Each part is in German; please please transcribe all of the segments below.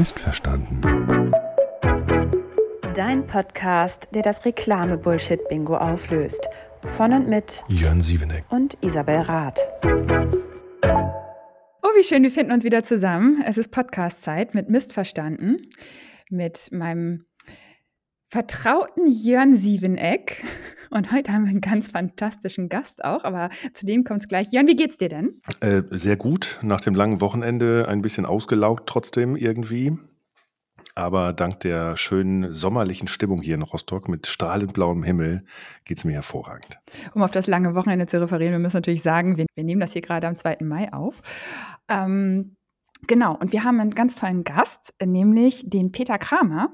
Missverstanden. Dein Podcast, der das Reklame-Bullshit-Bingo auflöst. Von und mit Jörn Sieveneck und Isabel Rath. Oh, wie schön, wir finden uns wieder zusammen. Es ist Podcast-Zeit mit Missverstanden. Mit meinem vertrauten Jörn Sieveneck. Und heute haben wir einen ganz fantastischen Gast auch, aber zu dem kommt es gleich. Jörn, wie geht's dir denn? Äh, sehr gut. Nach dem langen Wochenende ein bisschen ausgelaugt trotzdem irgendwie. Aber dank der schönen sommerlichen Stimmung hier in Rostock mit strahlend blauem Himmel geht es mir hervorragend. Um auf das lange Wochenende zu referieren, wir müssen natürlich sagen, wir, wir nehmen das hier gerade am 2. Mai auf. Ähm, genau, und wir haben einen ganz tollen Gast, nämlich den Peter Kramer,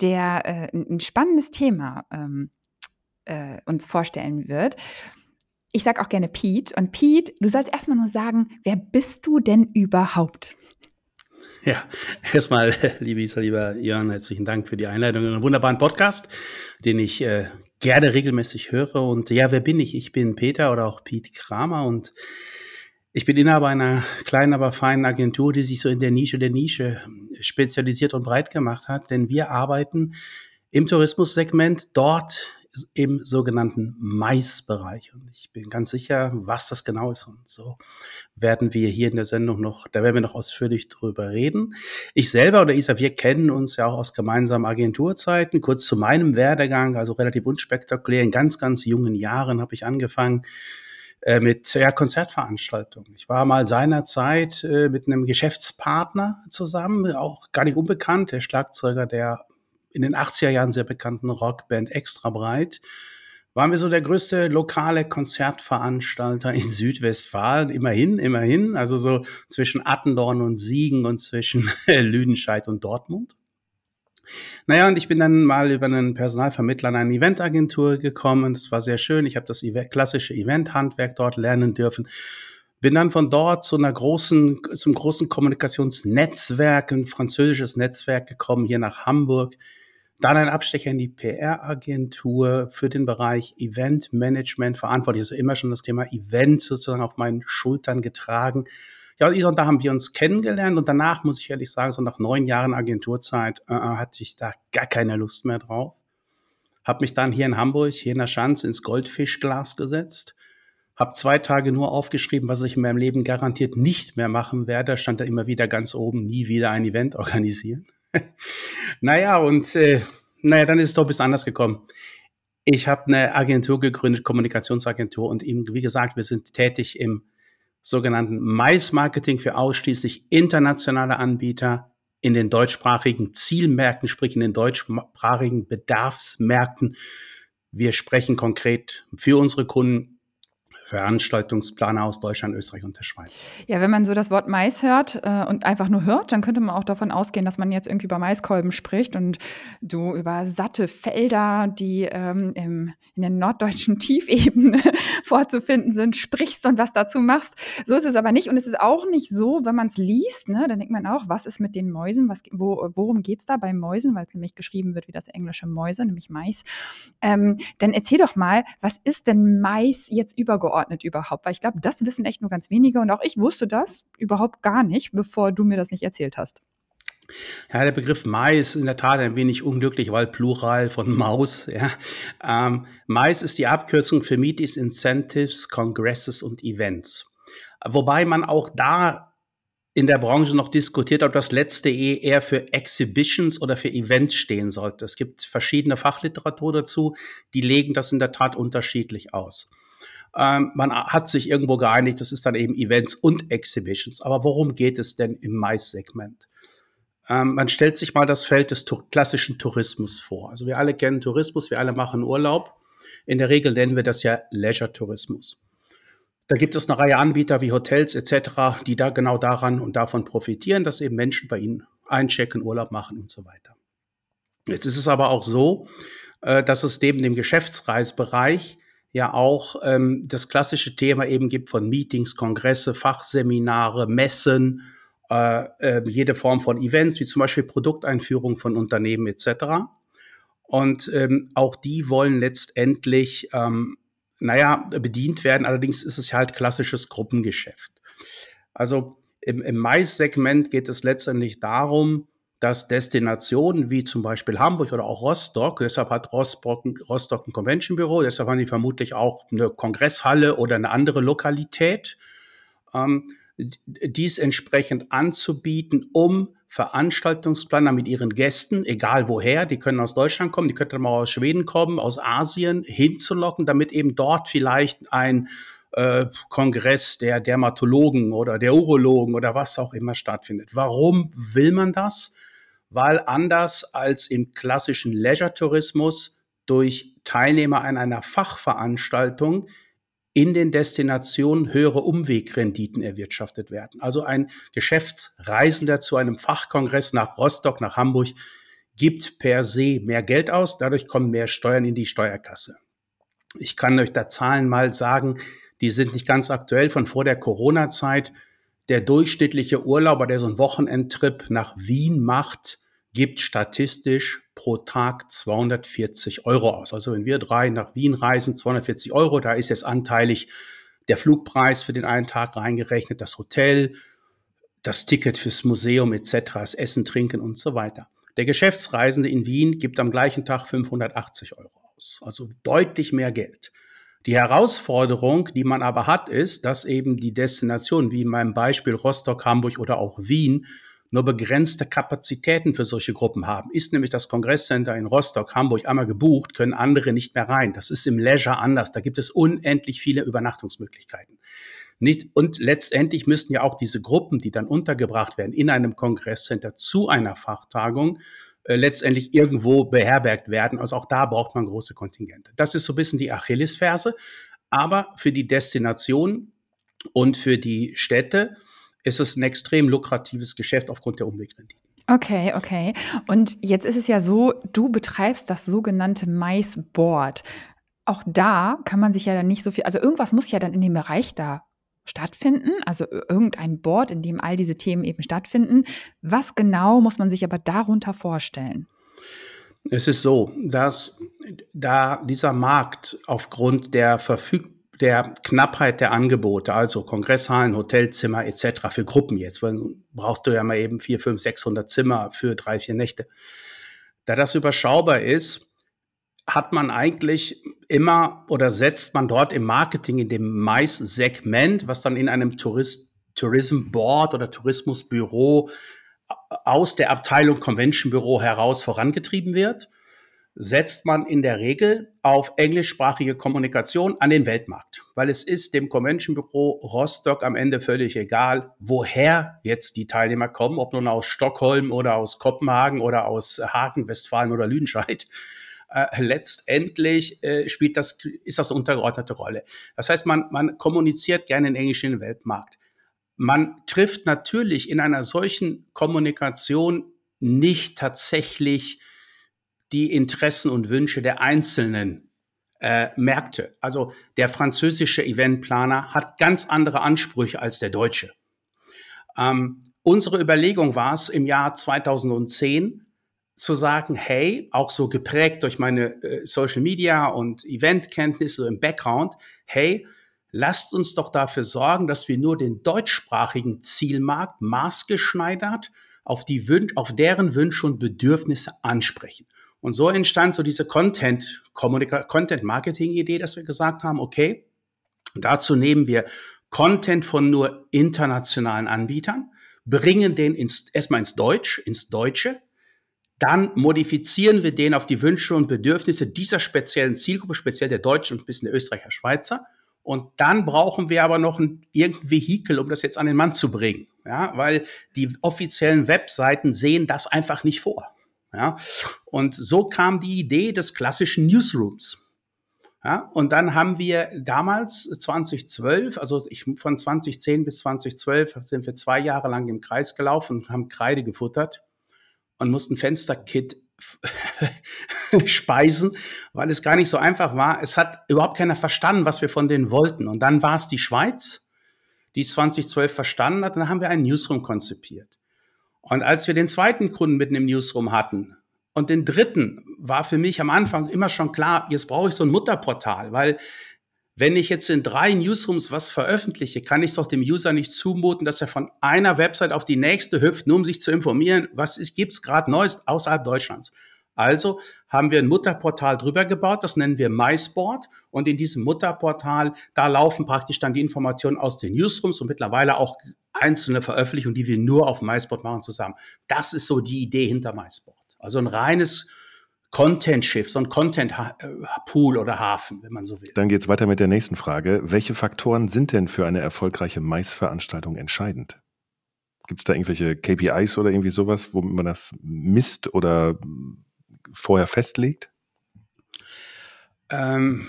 der äh, ein spannendes Thema ähm, äh, uns vorstellen wird. Ich sage auch gerne Pete. Und Pete, du sollst erstmal nur sagen, wer bist du denn überhaupt? Ja, erstmal, liebe Isa, lieber Jörn, herzlichen Dank für die Einleitung in einen wunderbaren Podcast, den ich äh, gerne regelmäßig höre. Und ja, wer bin ich? Ich bin Peter oder auch Pete Kramer und ich bin Inhaber einer kleinen, aber feinen Agentur, die sich so in der Nische der Nische spezialisiert und breit gemacht hat. Denn wir arbeiten im Tourismussegment dort im sogenannten Maisbereich. Und ich bin ganz sicher, was das genau ist. Und so werden wir hier in der Sendung noch, da werden wir noch ausführlich drüber reden. Ich selber oder Isa, wir kennen uns ja auch aus gemeinsamen Agenturzeiten. Kurz zu meinem Werdegang, also relativ unspektakulär. In ganz, ganz jungen Jahren habe ich angefangen, äh, mit ja, Konzertveranstaltungen. Ich war mal seinerzeit äh, mit einem Geschäftspartner zusammen, auch gar nicht unbekannt, der Schlagzeuger der in den 80er Jahren sehr bekannten Rockband Extra Breit. Waren wir so der größte lokale Konzertveranstalter in Südwestfalen, immerhin, immerhin, also so zwischen Attendorn und Siegen und zwischen Lüdenscheid und Dortmund. Naja, und ich bin dann mal über einen Personalvermittler in eine Eventagentur gekommen. Das war sehr schön. Ich habe das klassische Eventhandwerk dort lernen dürfen. Bin dann von dort zu einer großen, zum großen Kommunikationsnetzwerk, ein französisches Netzwerk gekommen, hier nach Hamburg. Dann ein Abstecher in die PR-Agentur für den Bereich Event Management verantwortlich. Also immer schon das Thema Event sozusagen auf meinen Schultern getragen ja, und da haben wir uns kennengelernt und danach muss ich ehrlich sagen, so nach neun Jahren Agenturzeit äh, äh, hatte ich da gar keine Lust mehr drauf. Hab mich dann hier in Hamburg, hier in der Schanze, ins Goldfischglas gesetzt. Hab zwei Tage nur aufgeschrieben, was ich in meinem Leben garantiert nicht mehr machen werde. Stand da immer wieder ganz oben, nie wieder ein Event organisieren. Naja, und äh, naja, dann ist es doch bisschen anders gekommen. Ich habe eine Agentur gegründet, Kommunikationsagentur, und eben, wie gesagt, wir sind tätig im sogenannten Mais-Marketing für ausschließlich internationale Anbieter in den deutschsprachigen Zielmärkten, sprich in den deutschsprachigen Bedarfsmärkten. Wir sprechen konkret für unsere Kunden Veranstaltungsplaner aus Deutschland, Österreich und der Schweiz. Ja, wenn man so das Wort Mais hört äh, und einfach nur hört, dann könnte man auch davon ausgehen, dass man jetzt irgendwie über Maiskolben spricht und du über satte Felder, die ähm, im, in den norddeutschen Tiefebenen vorzufinden sind, sprichst und was dazu machst. So ist es aber nicht. Und es ist auch nicht so, wenn man es liest, ne, dann denkt man auch, was ist mit den Mäusen? Was, wo, worum geht es da bei Mäusen? Weil es nämlich geschrieben wird wie das englische Mäuse, nämlich Mais. Ähm, dann erzähl doch mal, was ist denn Mais jetzt übergeordnet? Eingeordnet überhaupt? Weil ich glaube, das wissen echt nur ganz wenige und auch ich wusste das überhaupt gar nicht, bevor du mir das nicht erzählt hast. Ja, der Begriff Mai ist in der Tat ein wenig unglücklich, weil Plural von Maus. Ja. Ähm, Mais ist die Abkürzung für Meetings, Incentives, Congresses und Events. Wobei man auch da in der Branche noch diskutiert, ob das letzte E eher für Exhibitions oder für Events stehen sollte. Es gibt verschiedene Fachliteratur dazu, die legen das in der Tat unterschiedlich aus. Ähm, man hat sich irgendwo geeinigt, das ist dann eben Events und Exhibitions. Aber worum geht es denn im Mais-Segment? Ähm, man stellt sich mal das Feld des klassischen Tourismus vor. Also wir alle kennen Tourismus, wir alle machen Urlaub. In der Regel nennen wir das ja Leisure-Tourismus. Da gibt es eine Reihe Anbieter wie Hotels etc., die da genau daran und davon profitieren, dass eben Menschen bei ihnen einchecken, Urlaub machen und so weiter. Jetzt ist es aber auch so, äh, dass es neben dem Geschäftsreisbereich ja auch ähm, das klassische Thema eben gibt von Meetings, Kongresse, Fachseminare, Messen, äh, äh, jede Form von Events, wie zum Beispiel Produkteinführung von Unternehmen etc. Und ähm, auch die wollen letztendlich, ähm, naja, bedient werden. Allerdings ist es halt klassisches Gruppengeschäft. Also im, im Mais-Segment geht es letztendlich darum, dass Destinationen wie zum Beispiel Hamburg oder auch Rostock, deshalb hat Rostock, Rostock ein Convention Büro, deshalb haben die vermutlich auch eine Kongresshalle oder eine andere Lokalität, ähm, dies entsprechend anzubieten, um Veranstaltungsplaner mit ihren Gästen, egal woher, die können aus Deutschland kommen, die könnten mal aus Schweden kommen, aus Asien, hinzulocken, damit eben dort vielleicht ein äh, Kongress der Dermatologen oder der Urologen oder was auch immer stattfindet. Warum will man das? Weil anders als im klassischen Leisure-Tourismus durch Teilnehmer an einer Fachveranstaltung in den Destinationen höhere Umwegrenditen erwirtschaftet werden. Also ein Geschäftsreisender zu einem Fachkongress nach Rostock, nach Hamburg, gibt per se mehr Geld aus, dadurch kommen mehr Steuern in die Steuerkasse. Ich kann euch da Zahlen mal sagen, die sind nicht ganz aktuell von vor der Corona-Zeit. Der durchschnittliche Urlauber, der so einen Wochenendtrip nach Wien macht, gibt statistisch pro Tag 240 Euro aus. Also wenn wir drei nach Wien reisen, 240 Euro, da ist jetzt anteilig der Flugpreis für den einen Tag reingerechnet, das Hotel, das Ticket fürs Museum etc., das Essen, Trinken und so weiter. Der Geschäftsreisende in Wien gibt am gleichen Tag 580 Euro aus, also deutlich mehr Geld. Die Herausforderung, die man aber hat, ist, dass eben die Destinationen, wie in meinem Beispiel Rostock, Hamburg oder auch Wien, nur begrenzte Kapazitäten für solche Gruppen haben. Ist nämlich das Kongresscenter in Rostock, Hamburg einmal gebucht, können andere nicht mehr rein. Das ist im Leisure anders. Da gibt es unendlich viele Übernachtungsmöglichkeiten. Nicht, und letztendlich müssen ja auch diese Gruppen, die dann untergebracht werden in einem Kongresscenter zu einer Fachtagung, äh, letztendlich irgendwo beherbergt werden. Also auch da braucht man große Kontingente. Das ist so ein bisschen die Achillesferse. Aber für die Destination und für die Städte ist es ein extrem lukratives Geschäft aufgrund der Umwegrenditen. Okay, okay. Und jetzt ist es ja so, du betreibst das sogenannte Maisboard. Auch da kann man sich ja dann nicht so viel, also irgendwas muss ja dann in dem Bereich da stattfinden, also irgendein Board, in dem all diese Themen eben stattfinden. Was genau muss man sich aber darunter vorstellen? Es ist so, dass da dieser Markt aufgrund der Verfügbarkeit der Knappheit der Angebote, also Kongresshallen, Hotelzimmer etc. für Gruppen jetzt, weil brauchst du ja mal eben vier, fünf, 600 Zimmer für drei, vier Nächte. Da das überschaubar ist, hat man eigentlich immer oder setzt man dort im Marketing in dem Mais-Segment, was dann in einem Tourist, Tourism Board oder Tourismusbüro aus der Abteilung Convention Büro heraus vorangetrieben wird setzt man in der Regel auf englischsprachige Kommunikation an den Weltmarkt, weil es ist dem Convention Büro Rostock am Ende völlig egal, woher jetzt die Teilnehmer kommen, ob nun aus Stockholm oder aus Kopenhagen oder aus Hagen, Westfalen oder Lüdenscheid. Äh, letztendlich äh, spielt das, ist das eine untergeordnete Rolle. Das heißt, man, man kommuniziert gerne in Englisch in den Weltmarkt. Man trifft natürlich in einer solchen Kommunikation nicht tatsächlich die Interessen und Wünsche der einzelnen äh, Märkte. Also der französische Eventplaner hat ganz andere Ansprüche als der deutsche. Ähm, unsere Überlegung war es im Jahr 2010 zu sagen, hey, auch so geprägt durch meine äh, Social Media und Eventkenntnisse im Background, hey, lasst uns doch dafür sorgen, dass wir nur den deutschsprachigen Zielmarkt maßgeschneidert auf, die Wün auf deren Wünsche und Bedürfnisse ansprechen. Und so entstand so diese Content, Content Marketing Idee, dass wir gesagt haben, okay, dazu nehmen wir Content von nur internationalen Anbietern, bringen den ins, erstmal ins Deutsch, ins Deutsche, dann modifizieren wir den auf die Wünsche und Bedürfnisse dieser speziellen Zielgruppe, speziell der Deutschen und ein bisschen der Österreicher, Schweizer. Und dann brauchen wir aber noch ein irgendein Vehikel, um das jetzt an den Mann zu bringen. Ja, weil die offiziellen Webseiten sehen das einfach nicht vor. Ja? Und so kam die Idee des klassischen Newsrooms. Ja, und dann haben wir damals 2012, also ich, von 2010 bis 2012 sind wir zwei Jahre lang im Kreis gelaufen und haben Kreide gefuttert und mussten Fensterkit speisen, weil es gar nicht so einfach war. Es hat überhaupt keiner verstanden, was wir von denen wollten. Und dann war es die Schweiz, die 2012 verstanden hat. Und dann haben wir einen Newsroom konzipiert. Und als wir den zweiten Kunden mitten im Newsroom hatten und den dritten, war für mich am Anfang immer schon klar, jetzt brauche ich so ein Mutterportal, weil wenn ich jetzt in drei Newsrooms was veröffentliche, kann ich doch dem User nicht zumuten, dass er von einer Website auf die nächste hüpft, nur um sich zu informieren, was gibt es gerade Neues außerhalb Deutschlands. Also haben wir ein Mutterportal drüber gebaut, das nennen wir MySport. Und in diesem Mutterportal, da laufen praktisch dann die Informationen aus den Newsrooms und mittlerweile auch einzelne Veröffentlichungen, die wir nur auf MySport machen zusammen. Das ist so die Idee hinter MySport. Also ein reines Content-Shift, so ein Content-Pool oder Hafen, wenn man so will. Dann geht es weiter mit der nächsten Frage. Welche Faktoren sind denn für eine erfolgreiche Mais-Veranstaltung entscheidend? Gibt es da irgendwelche KPIs oder irgendwie sowas, womit man das misst oder vorher festlegt? Ähm,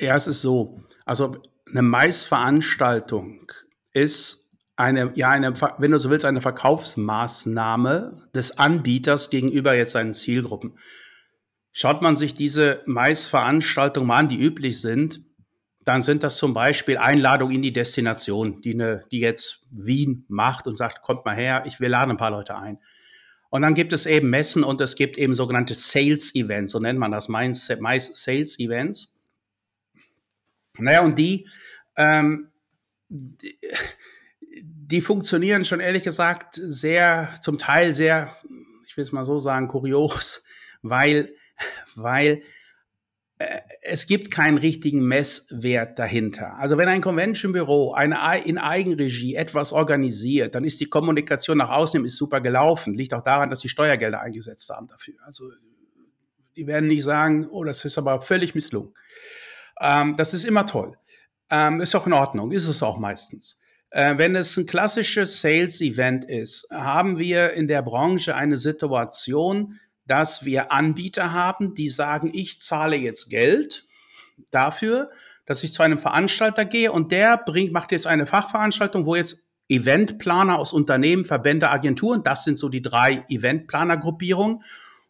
ja, es ist so. Also eine Mais-Veranstaltung ist eine, ja, eine, wenn du so willst, eine Verkaufsmaßnahme des Anbieters gegenüber jetzt seinen Zielgruppen. Schaut man sich diese Maisveranstaltungen mal an, die üblich sind, dann sind das zum Beispiel Einladungen in die Destination, die, eine, die jetzt Wien macht und sagt, kommt mal her, ich will laden ein paar Leute ein. Und dann gibt es eben Messen und es gibt eben sogenannte Sales Events, so nennt man das, Mais Sales Events. Naja, und die, ähm, die die funktionieren schon ehrlich gesagt sehr, zum Teil sehr, ich will es mal so sagen, kurios, weil, weil äh, es gibt keinen richtigen Messwert dahinter. Also wenn ein Convention-Büro in Eigenregie etwas organisiert, dann ist die Kommunikation nach außen ist super gelaufen. Liegt auch daran, dass sie Steuergelder eingesetzt haben dafür. Also die werden nicht sagen, oh, das ist aber völlig misslungen. Ähm, das ist immer toll. Ähm, ist auch in Ordnung, ist es auch meistens. Äh, wenn es ein klassisches Sales-Event ist, haben wir in der Branche eine Situation, dass wir Anbieter haben, die sagen, ich zahle jetzt Geld dafür, dass ich zu einem Veranstalter gehe und der bringt, macht jetzt eine Fachveranstaltung, wo jetzt Eventplaner aus Unternehmen, Verbände, Agenturen, das sind so die drei Eventplaner-Gruppierungen,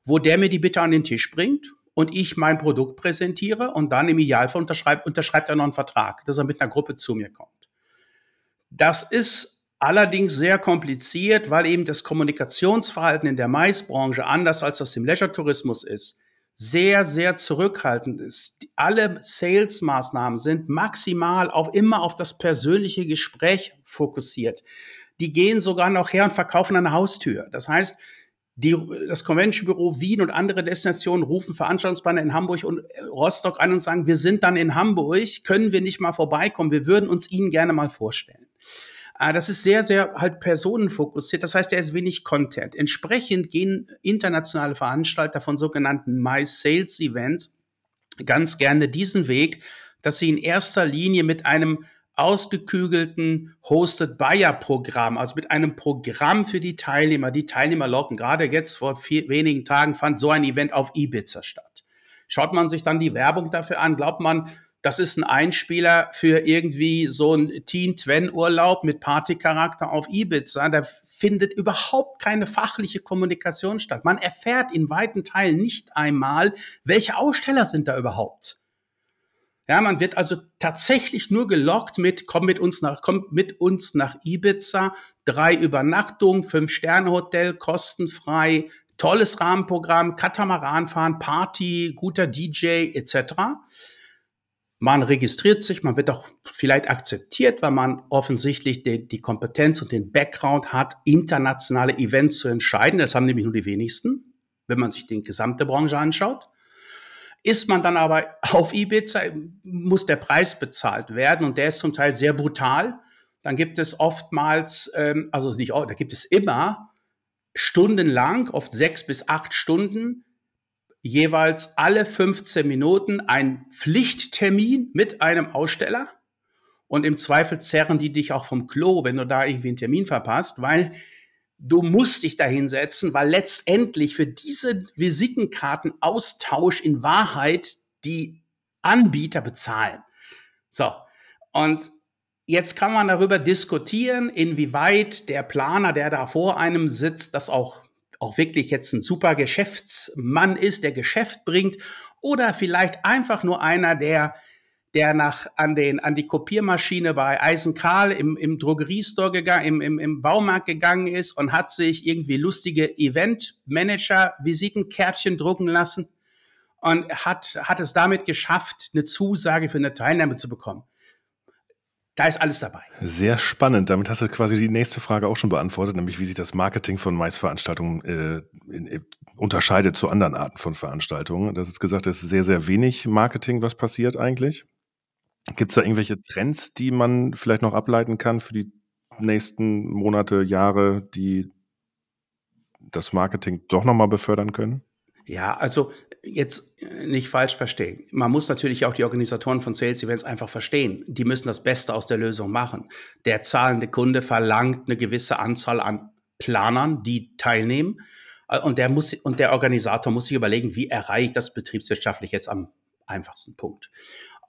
wo der mir die Bitte an den Tisch bringt und ich mein Produkt präsentiere und dann im Idealfall unterschreibt, unterschreibt er noch einen Vertrag, dass er mit einer Gruppe zu mir kommt. Das ist allerdings sehr kompliziert, weil eben das Kommunikationsverhalten in der Maisbranche anders als das im Leisure-Tourismus ist, sehr, sehr zurückhaltend ist. Alle Sales-Maßnahmen sind maximal auf immer auf das persönliche Gespräch fokussiert. Die gehen sogar noch her und verkaufen eine Haustür. Das heißt, die, das Convention Büro Wien und andere Destinationen rufen Veranstaltungsplaner in Hamburg und Rostock an und sagen, wir sind dann in Hamburg, können wir nicht mal vorbeikommen, wir würden uns Ihnen gerne mal vorstellen. Äh, das ist sehr, sehr halt personenfokussiert. Das heißt, er ist wenig Content. Entsprechend gehen internationale Veranstalter von sogenannten My Sales Events ganz gerne diesen Weg, dass sie in erster Linie mit einem ausgekügelten Hosted Buyer Programm, also mit einem Programm für die Teilnehmer, die Teilnehmer locken. Gerade jetzt vor vier, wenigen Tagen fand so ein Event auf Ibiza statt. Schaut man sich dann die Werbung dafür an, glaubt man, das ist ein Einspieler für irgendwie so ein Teen-Twen-Urlaub mit Partycharakter auf Ibiza. Da findet überhaupt keine fachliche Kommunikation statt. Man erfährt in weiten Teilen nicht einmal, welche Aussteller sind da überhaupt. Ja, man wird also tatsächlich nur gelockt mit, komm mit uns nach, komm mit uns nach Ibiza, drei Übernachtungen, fünf Sterne Hotel, kostenfrei, tolles Rahmenprogramm, Katamaranfahren, Party, guter DJ etc. Man registriert sich, man wird auch vielleicht akzeptiert, weil man offensichtlich die, die Kompetenz und den Background hat, internationale Events zu entscheiden. Das haben nämlich nur die wenigsten, wenn man sich die gesamte Branche anschaut. Ist man dann aber auf Ibiza, muss der Preis bezahlt werden und der ist zum Teil sehr brutal. Dann gibt es oftmals, ähm, also nicht, da gibt es immer stundenlang, oft sechs bis acht Stunden, jeweils alle 15 Minuten ein Pflichttermin mit einem Aussteller. Und im Zweifel zerren die dich auch vom Klo, wenn du da irgendwie einen Termin verpasst, weil du musst dich da hinsetzen, weil letztendlich für diese Visitenkartenaustausch in Wahrheit die Anbieter bezahlen. So. Und jetzt kann man darüber diskutieren, inwieweit der Planer, der da vor einem sitzt, das auch auch wirklich jetzt ein super Geschäftsmann ist, der Geschäft bringt, oder vielleicht einfach nur einer, der der nach an den an die Kopiermaschine bei Eisenkarl im, im Drogeriestore gegangen, im, im, im Baumarkt gegangen ist und hat sich irgendwie lustige Eventmanager Visitenkärtchen drucken lassen und hat, hat es damit geschafft, eine Zusage für eine Teilnahme zu bekommen. Da ist alles dabei. Sehr spannend. Damit hast du quasi die nächste Frage auch schon beantwortet, nämlich wie sich das Marketing von Maisveranstaltungen äh, in, in, unterscheidet zu anderen Arten von Veranstaltungen. Das ist gesagt, es ist sehr, sehr wenig Marketing, was passiert eigentlich. Gibt es da irgendwelche Trends, die man vielleicht noch ableiten kann für die nächsten Monate, Jahre, die das Marketing doch nochmal befördern können? Ja, also jetzt äh, nicht falsch verstehen. Man muss natürlich auch die Organisatoren von Sales Events einfach verstehen. Die müssen das Beste aus der Lösung machen. Der zahlende Kunde verlangt eine gewisse Anzahl an Planern, die teilnehmen. Äh, und der muss, und der Organisator muss sich überlegen, wie erreiche ich das betriebswirtschaftlich jetzt am einfachsten Punkt.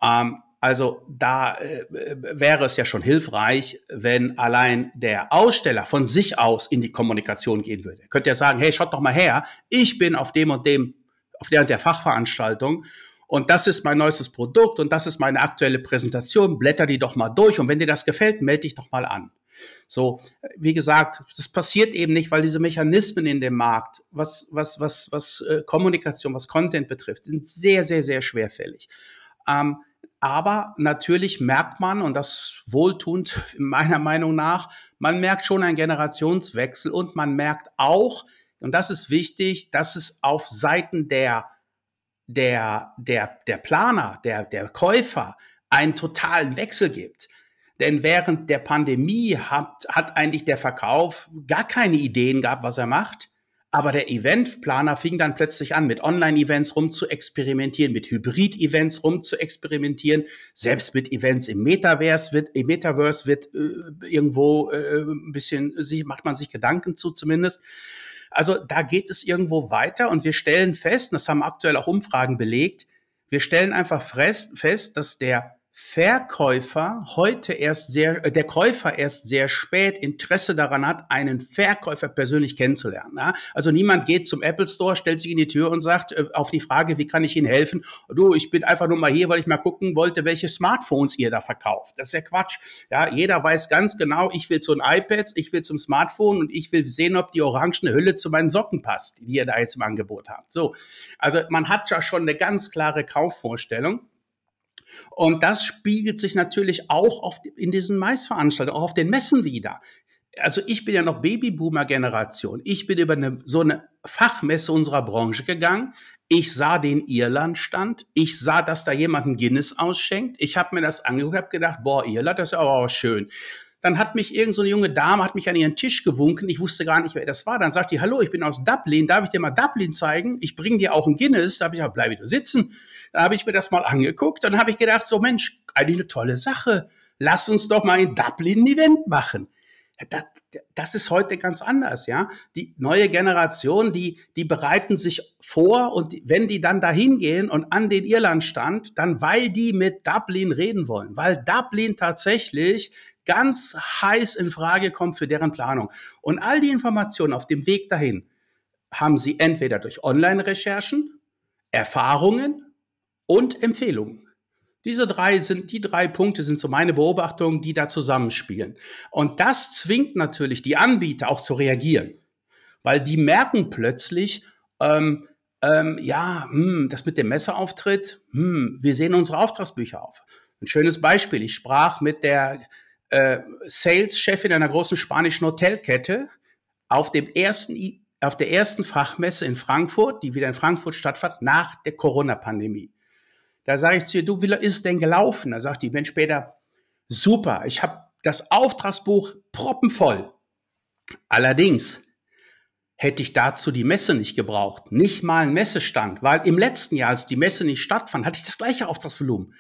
Ähm, also da äh, wäre es ja schon hilfreich, wenn allein der Aussteller von sich aus in die Kommunikation gehen würde. Könnt ihr sagen, hey, schaut doch mal her, ich bin auf dem und dem, und der Fachveranstaltung und das ist mein neuestes Produkt und das ist meine aktuelle Präsentation, blätter die doch mal durch und wenn dir das gefällt, melde dich doch mal an. So, wie gesagt, das passiert eben nicht, weil diese Mechanismen in dem Markt, was, was, was, was äh, Kommunikation, was Content betrifft, sind sehr, sehr, sehr schwerfällig. Ähm, aber natürlich merkt man, und das wohltuend meiner Meinung nach, man merkt schon einen Generationswechsel und man merkt auch, und das ist wichtig, dass es auf Seiten der, der, der, der Planer, der, der Käufer einen totalen Wechsel gibt. Denn während der Pandemie hat, hat eigentlich der Verkauf gar keine Ideen gehabt, was er macht. Aber der Eventplaner fing dann plötzlich an, mit Online-Events rum zu experimentieren, mit Hybrid-Events rum zu experimentieren. Selbst mit Events im Metaverse wird, im Metaverse wird äh, irgendwo äh, ein bisschen, macht man sich Gedanken zu zumindest. Also da geht es irgendwo weiter und wir stellen fest, das haben aktuell auch Umfragen belegt, wir stellen einfach fest, dass der Verkäufer heute erst sehr, äh, der Käufer erst sehr spät Interesse daran hat, einen Verkäufer persönlich kennenzulernen. Ja? Also niemand geht zum Apple Store, stellt sich in die Tür und sagt äh, auf die Frage, wie kann ich Ihnen helfen? Du, ich bin einfach nur mal hier, weil ich mal gucken wollte, welche Smartphones ihr da verkauft. Das ist ja Quatsch. Ja, jeder weiß ganz genau, ich will zu ein iPad, ich will zum Smartphone und ich will sehen, ob die orangene Hülle zu meinen Socken passt, die ihr da jetzt im Angebot habt. So. Also man hat ja schon eine ganz klare Kaufvorstellung. Und das spiegelt sich natürlich auch auf, in diesen Maisveranstaltungen, auch auf den Messen wieder. Also ich bin ja noch Babyboomer-Generation. Ich bin über eine, so eine Fachmesse unserer Branche gegangen. Ich sah den Irland-Stand. Ich sah, dass da jemand ein Guinness ausschenkt. Ich habe mir das angeguckt, habe gedacht, boah, Irland, das ist aber auch schön. Dann hat mich irgend so junge Dame, hat mich an ihren Tisch gewunken. Ich wusste gar nicht, wer das war. Dann sagt die, hallo, ich bin aus Dublin. Darf ich dir mal Dublin zeigen? Ich bringe dir auch ein Guinness. Da habe ich gesagt, bleib wieder sitzen. Dann habe ich mir das mal angeguckt. Dann habe ich gedacht, so Mensch, eigentlich eine tolle Sache. Lass uns doch mal in Dublin ein Event machen. Das, das, ist heute ganz anders, ja. Die neue Generation, die, die bereiten sich vor und wenn die dann dahin gehen und an den Irlandstand, dann weil die mit Dublin reden wollen, weil Dublin tatsächlich ganz heiß in Frage kommt für deren Planung. Und all die Informationen auf dem Weg dahin haben sie entweder durch Online-Recherchen, Erfahrungen und Empfehlungen. Diese drei sind, die drei Punkte sind so meine Beobachtungen, die da zusammenspielen. Und das zwingt natürlich die Anbieter auch zu reagieren, weil die merken plötzlich, ähm, ähm, ja, hm, das mit dem Messeauftritt, hm, wir sehen unsere Auftragsbücher auf. Ein schönes Beispiel. Ich sprach mit der äh, Sales-Chefin einer großen spanischen Hotelkette auf dem ersten auf der ersten Fachmesse in Frankfurt, die wieder in Frankfurt stattfand, nach der Corona-Pandemie. Da sage ich zu ihr, du, wie ist es denn gelaufen? Da sagt die Mensch später, super, ich habe das Auftragsbuch proppenvoll. Allerdings hätte ich dazu die Messe nicht gebraucht, nicht mal ein Messestand, weil im letzten Jahr, als die Messe nicht stattfand, hatte ich das gleiche Auftragsvolumen.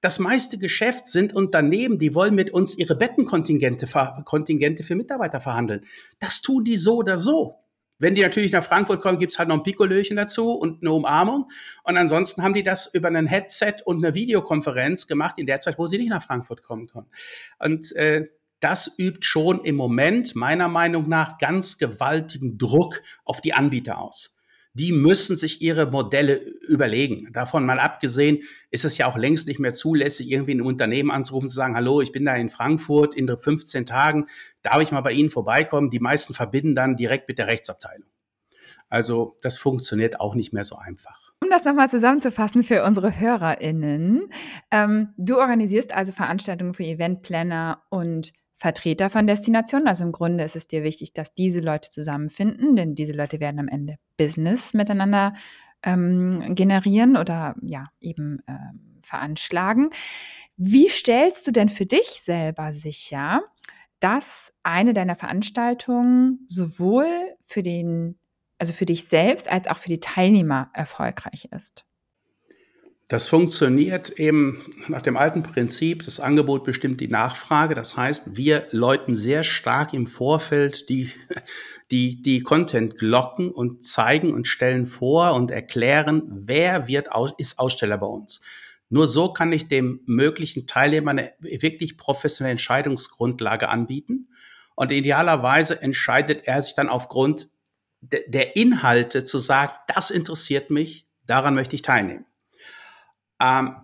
Das meiste Geschäft sind Unternehmen, die wollen mit uns ihre Bettenkontingente Kontingente für Mitarbeiter verhandeln. Das tun die so oder so. Wenn die natürlich nach Frankfurt kommen, gibt's halt noch ein Pikolöchen dazu und eine Umarmung. Und ansonsten haben die das über ein Headset und eine Videokonferenz gemacht in der Zeit, wo sie nicht nach Frankfurt kommen können. Und äh, das übt schon im Moment meiner Meinung nach ganz gewaltigen Druck auf die Anbieter aus die müssen sich ihre Modelle überlegen. Davon mal abgesehen ist es ja auch längst nicht mehr zulässig, irgendwie ein Unternehmen anzurufen zu sagen, hallo, ich bin da in Frankfurt in 15 Tagen, darf ich mal bei Ihnen vorbeikommen? Die meisten verbinden dann direkt mit der Rechtsabteilung. Also das funktioniert auch nicht mehr so einfach. Um das nochmal zusammenzufassen für unsere HörerInnen, ähm, du organisierst also Veranstaltungen für Eventplanner und Vertreter von Destinationen. Also im Grunde ist es dir wichtig, dass diese Leute zusammenfinden, denn diese Leute werden am Ende Business miteinander ähm, generieren oder ja eben ähm, veranschlagen. Wie stellst du denn für dich selber sicher, dass eine deiner Veranstaltungen sowohl für den, also für dich selbst als auch für die Teilnehmer erfolgreich ist? Das funktioniert eben nach dem alten Prinzip, das Angebot bestimmt die Nachfrage. Das heißt, wir läuten sehr stark im Vorfeld die, die, die Content-Glocken und zeigen und stellen vor und erklären, wer wird, ist Aussteller bei uns. Nur so kann ich dem möglichen Teilnehmer eine wirklich professionelle Entscheidungsgrundlage anbieten. Und idealerweise entscheidet er sich dann aufgrund de der Inhalte zu sagen, das interessiert mich, daran möchte ich teilnehmen. Ähm,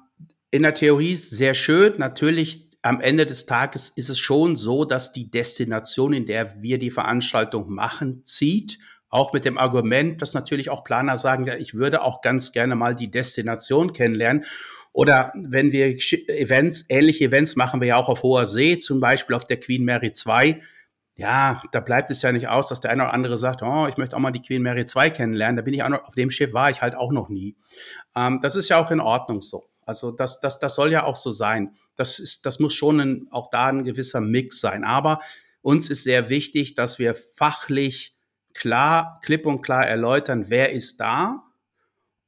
in der Theorie ist sehr schön. Natürlich, am Ende des Tages ist es schon so, dass die Destination, in der wir die Veranstaltung machen, zieht. Auch mit dem Argument, dass natürlich auch Planer sagen, ja, ich würde auch ganz gerne mal die Destination kennenlernen. Oder wenn wir Events, ähnliche Events machen wir ja auch auf hoher See, zum Beispiel auf der Queen Mary 2. Ja, da bleibt es ja nicht aus, dass der eine oder andere sagt, oh, ich möchte auch mal die Queen Mary 2 kennenlernen. Da bin ich auch noch, auf dem Schiff war ich halt auch noch nie. Ähm, das ist ja auch in Ordnung so. Also das, das, das soll ja auch so sein. Das, ist, das muss schon ein, auch da ein gewisser Mix sein. Aber uns ist sehr wichtig, dass wir fachlich klar, klipp und klar erläutern, wer ist da,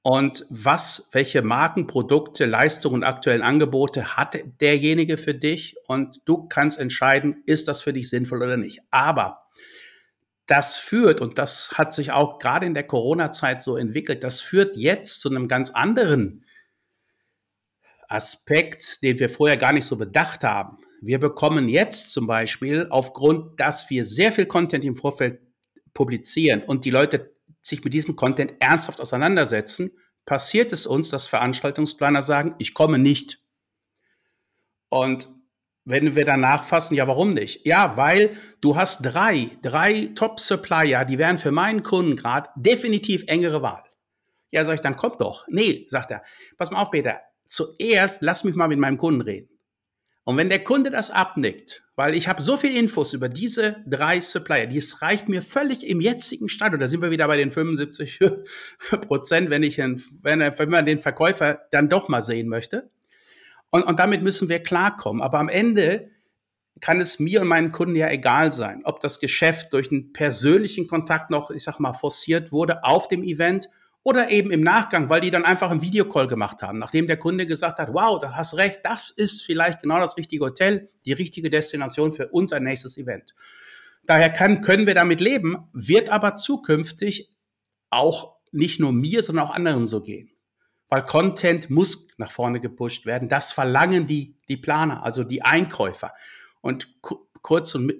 und was, welche Marken, Produkte, Leistungen und aktuellen Angebote hat derjenige für dich und du kannst entscheiden, ist das für dich sinnvoll oder nicht. Aber das führt, und das hat sich auch gerade in der Corona-Zeit so entwickelt, das führt jetzt zu einem ganz anderen Aspekt, den wir vorher gar nicht so bedacht haben. Wir bekommen jetzt zum Beispiel aufgrund, dass wir sehr viel Content im Vorfeld publizieren und die Leute sich mit diesem Content ernsthaft auseinandersetzen, passiert es uns, dass Veranstaltungsplaner sagen, ich komme nicht. Und wenn wir dann nachfassen, ja, warum nicht? Ja, weil du hast drei, drei Top-Supplier, die wären für meinen Kunden gerade definitiv engere Wahl. Ja, sag ich, dann komm doch. Nee, sagt er, pass mal auf, Peter, zuerst lass mich mal mit meinem Kunden reden. Und wenn der Kunde das abnickt, weil ich habe so viel Infos über diese drei Supplier, dies reicht mir völlig im jetzigen Stand, und da sind wir wieder bei den 75 Prozent, wenn ich, wenn, wenn man den Verkäufer dann doch mal sehen möchte. Und, und damit müssen wir klarkommen. Aber am Ende kann es mir und meinen Kunden ja egal sein, ob das Geschäft durch einen persönlichen Kontakt noch, ich sag mal, forciert wurde auf dem Event oder eben im Nachgang, weil die dann einfach einen Videocall gemacht haben, nachdem der Kunde gesagt hat, wow, da hast recht, das ist vielleicht genau das richtige Hotel, die richtige Destination für unser nächstes Event. Daher kann, können wir damit leben, wird aber zukünftig auch nicht nur mir, sondern auch anderen so gehen. Weil Content muss nach vorne gepusht werden. Das verlangen die, die Planer, also die Einkäufer. Und kurz und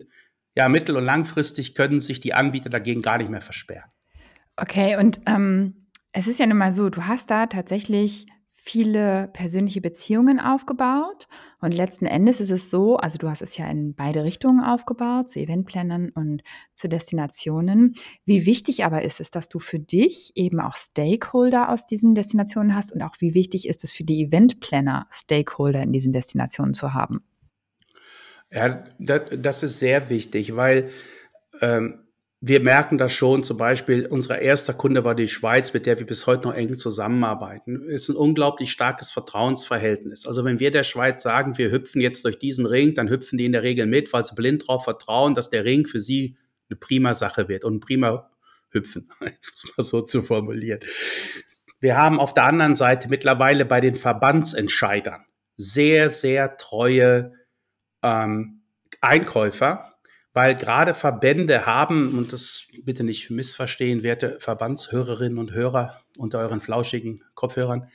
ja, mittel- und langfristig können sich die Anbieter dagegen gar nicht mehr versperren. Okay, und ähm, es ist ja nun mal so, du hast da tatsächlich viele persönliche Beziehungen aufgebaut und letzten Endes ist es so, also du hast es ja in beide Richtungen aufgebaut, zu Eventplannern und zu Destinationen. Wie wichtig aber ist es, dass du für dich eben auch Stakeholder aus diesen Destinationen hast und auch wie wichtig ist es für die Eventplanner, Stakeholder in diesen Destinationen zu haben? Ja, das, das ist sehr wichtig, weil ähm, wir merken das schon, zum Beispiel, unser erster Kunde war die Schweiz, mit der wir bis heute noch eng zusammenarbeiten. Es ist ein unglaublich starkes Vertrauensverhältnis. Also wenn wir der Schweiz sagen, wir hüpfen jetzt durch diesen Ring, dann hüpfen die in der Regel mit, weil sie blind darauf vertrauen, dass der Ring für sie eine prima Sache wird und ein prima Hüpfen, um es mal so zu formulieren. Wir haben auf der anderen Seite mittlerweile bei den Verbandsentscheidern sehr, sehr treue ähm, Einkäufer, weil gerade Verbände haben, und das bitte nicht missverstehen, werte Verbandshörerinnen und Hörer unter euren flauschigen Kopfhörern,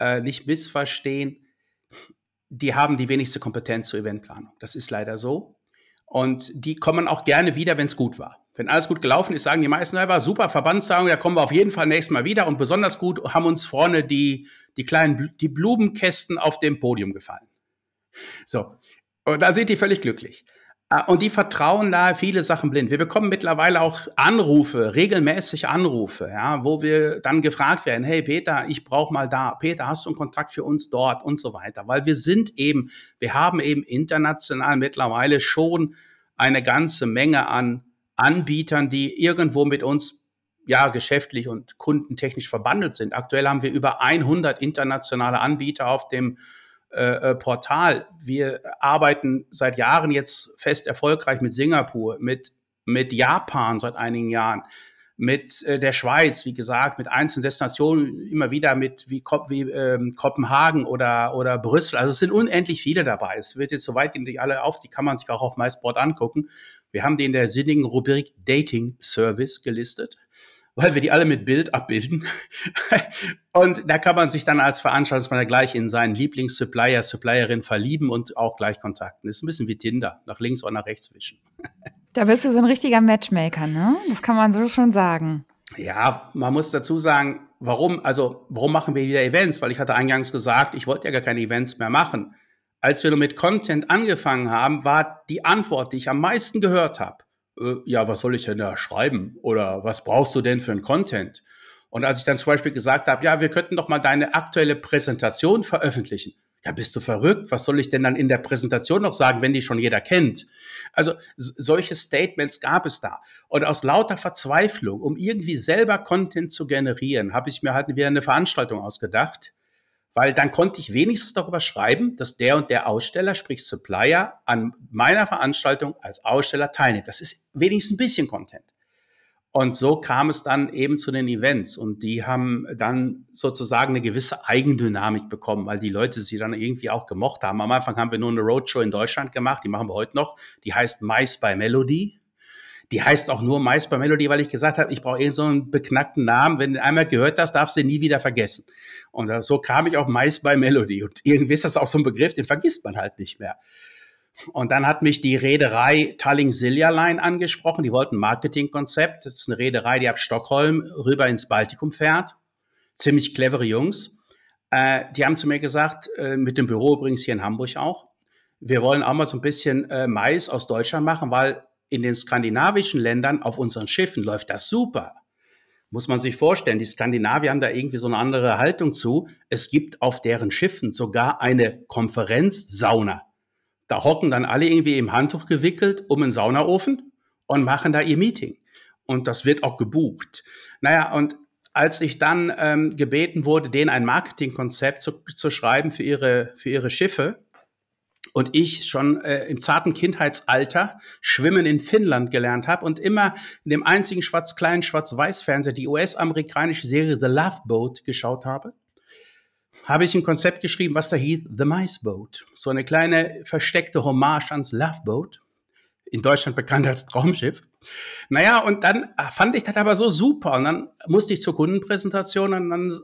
äh, nicht missverstehen, die haben die wenigste Kompetenz zur Eventplanung. Das ist leider so. Und die kommen auch gerne wieder, wenn es gut war. Wenn alles gut gelaufen ist, sagen die meisten selber, super Verbandstagung, da kommen wir auf jeden Fall nächstes Mal wieder. Und besonders gut haben uns vorne die, die kleinen die Blumenkästen auf dem Podium gefallen. So, und da sind die völlig glücklich. Äh, und die vertrauen da viele Sachen blind. Wir bekommen mittlerweile auch Anrufe, regelmäßig Anrufe, ja, wo wir dann gefragt werden, hey Peter, ich brauche mal da, Peter, hast du einen Kontakt für uns dort und so weiter. Weil wir sind eben, wir haben eben international mittlerweile schon eine ganze Menge an Anbietern, die irgendwo mit uns ja geschäftlich und kundentechnisch verbandelt sind. Aktuell haben wir über 100 internationale Anbieter auf dem äh, äh, Portal. Wir arbeiten seit Jahren jetzt fest erfolgreich mit Singapur, mit, mit Japan seit einigen Jahren, mit äh, der Schweiz, wie gesagt, mit einzelnen Destinationen immer wieder mit wie, wie ähm, Kopenhagen oder, oder Brüssel. Also es sind unendlich viele dabei. Es wird jetzt soweit gehen die alle auf, die kann man sich auch auf MySport angucken. Wir haben die in der sinnigen Rubrik Dating Service gelistet weil wir die alle mit Bild abbilden. und da kann man sich dann als Veranstaltungsmanager gleich in seinen Lieblingssupplier, Supplierin verlieben und auch gleich kontakten. Das ist ein bisschen wie Tinder, nach links oder nach rechts wischen. Da bist du so ein richtiger Matchmaker, ne? Das kann man so schon sagen. Ja, man muss dazu sagen, warum, also warum machen wir wieder Events? Weil ich hatte eingangs gesagt, ich wollte ja gar keine Events mehr machen. Als wir nur mit Content angefangen haben, war die Antwort, die ich am meisten gehört habe, äh, ja, was soll ich denn da schreiben? Oder was brauchst du denn für einen Content? Und als ich dann zum Beispiel gesagt habe, ja, wir könnten doch mal deine aktuelle Präsentation veröffentlichen. Ja, bist du verrückt? Was soll ich denn dann in der Präsentation noch sagen, wenn die schon jeder kennt? Also solche Statements gab es da. Und aus lauter Verzweiflung, um irgendwie selber Content zu generieren, habe ich mir halt wieder eine Veranstaltung ausgedacht, weil dann konnte ich wenigstens darüber schreiben, dass der und der Aussteller, sprich Supplier, an meiner Veranstaltung als Aussteller teilnimmt. Das ist wenigstens ein bisschen Content. Und so kam es dann eben zu den Events und die haben dann sozusagen eine gewisse Eigendynamik bekommen, weil die Leute sie dann irgendwie auch gemocht haben. Am Anfang haben wir nur eine Roadshow in Deutschland gemacht, die machen wir heute noch. Die heißt Mice by Melody. Die heißt auch nur Mais by Melody, weil ich gesagt habe, ich brauche eh so einen beknackten Namen. Wenn du einmal gehört hast, darfst du ihn nie wieder vergessen. Und so kam ich auf Mais by Melody. Und irgendwie ist das auch so ein Begriff, den vergisst man halt nicht mehr. Und dann hat mich die Reederei Talling Silja Line angesprochen. Die wollten ein Marketingkonzept. Das ist eine Reederei, die ab Stockholm rüber ins Baltikum fährt. Ziemlich clevere Jungs. Äh, die haben zu mir gesagt, äh, mit dem Büro übrigens hier in Hamburg auch, wir wollen auch mal so ein bisschen äh, Mais aus Deutschland machen, weil in den skandinavischen Ländern auf unseren Schiffen läuft das super. Muss man sich vorstellen, die Skandinavier haben da irgendwie so eine andere Haltung zu. Es gibt auf deren Schiffen sogar eine Konferenzsauna. Da hocken dann alle irgendwie im Handtuch gewickelt um einen Saunaofen und machen da ihr Meeting. Und das wird auch gebucht. Naja, und als ich dann ähm, gebeten wurde, denen ein Marketingkonzept zu, zu schreiben für ihre, für ihre Schiffe, und ich schon äh, im zarten Kindheitsalter Schwimmen in Finnland gelernt habe und immer in dem einzigen schwarz kleinen Schwarz-Weiß-Fernseher die US-amerikanische Serie The Love Boat geschaut habe, habe ich ein Konzept geschrieben, was da hieß The Mice Boat. So eine kleine versteckte Hommage ans Love Boat. In Deutschland bekannt als Traumschiff. Naja, und dann fand ich das aber so super. Und dann musste ich zur Kundenpräsentation und dann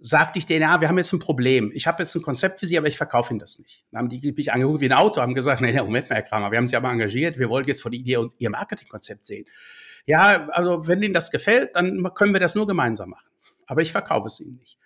sagte ich denen, ja, wir haben jetzt ein Problem. Ich habe jetzt ein Konzept für Sie, aber ich verkaufe Ihnen das nicht. Dann haben die mich angeguckt wie ein Auto, haben gesagt, nee, Moment mal, Herr Kramer, wir haben Sie aber engagiert, wir wollen jetzt von Ihnen Ihr, Marketingkonzept sehen. Ja, also wenn Ihnen das gefällt, dann können wir das nur gemeinsam machen. Aber ich verkaufe es Ihnen nicht.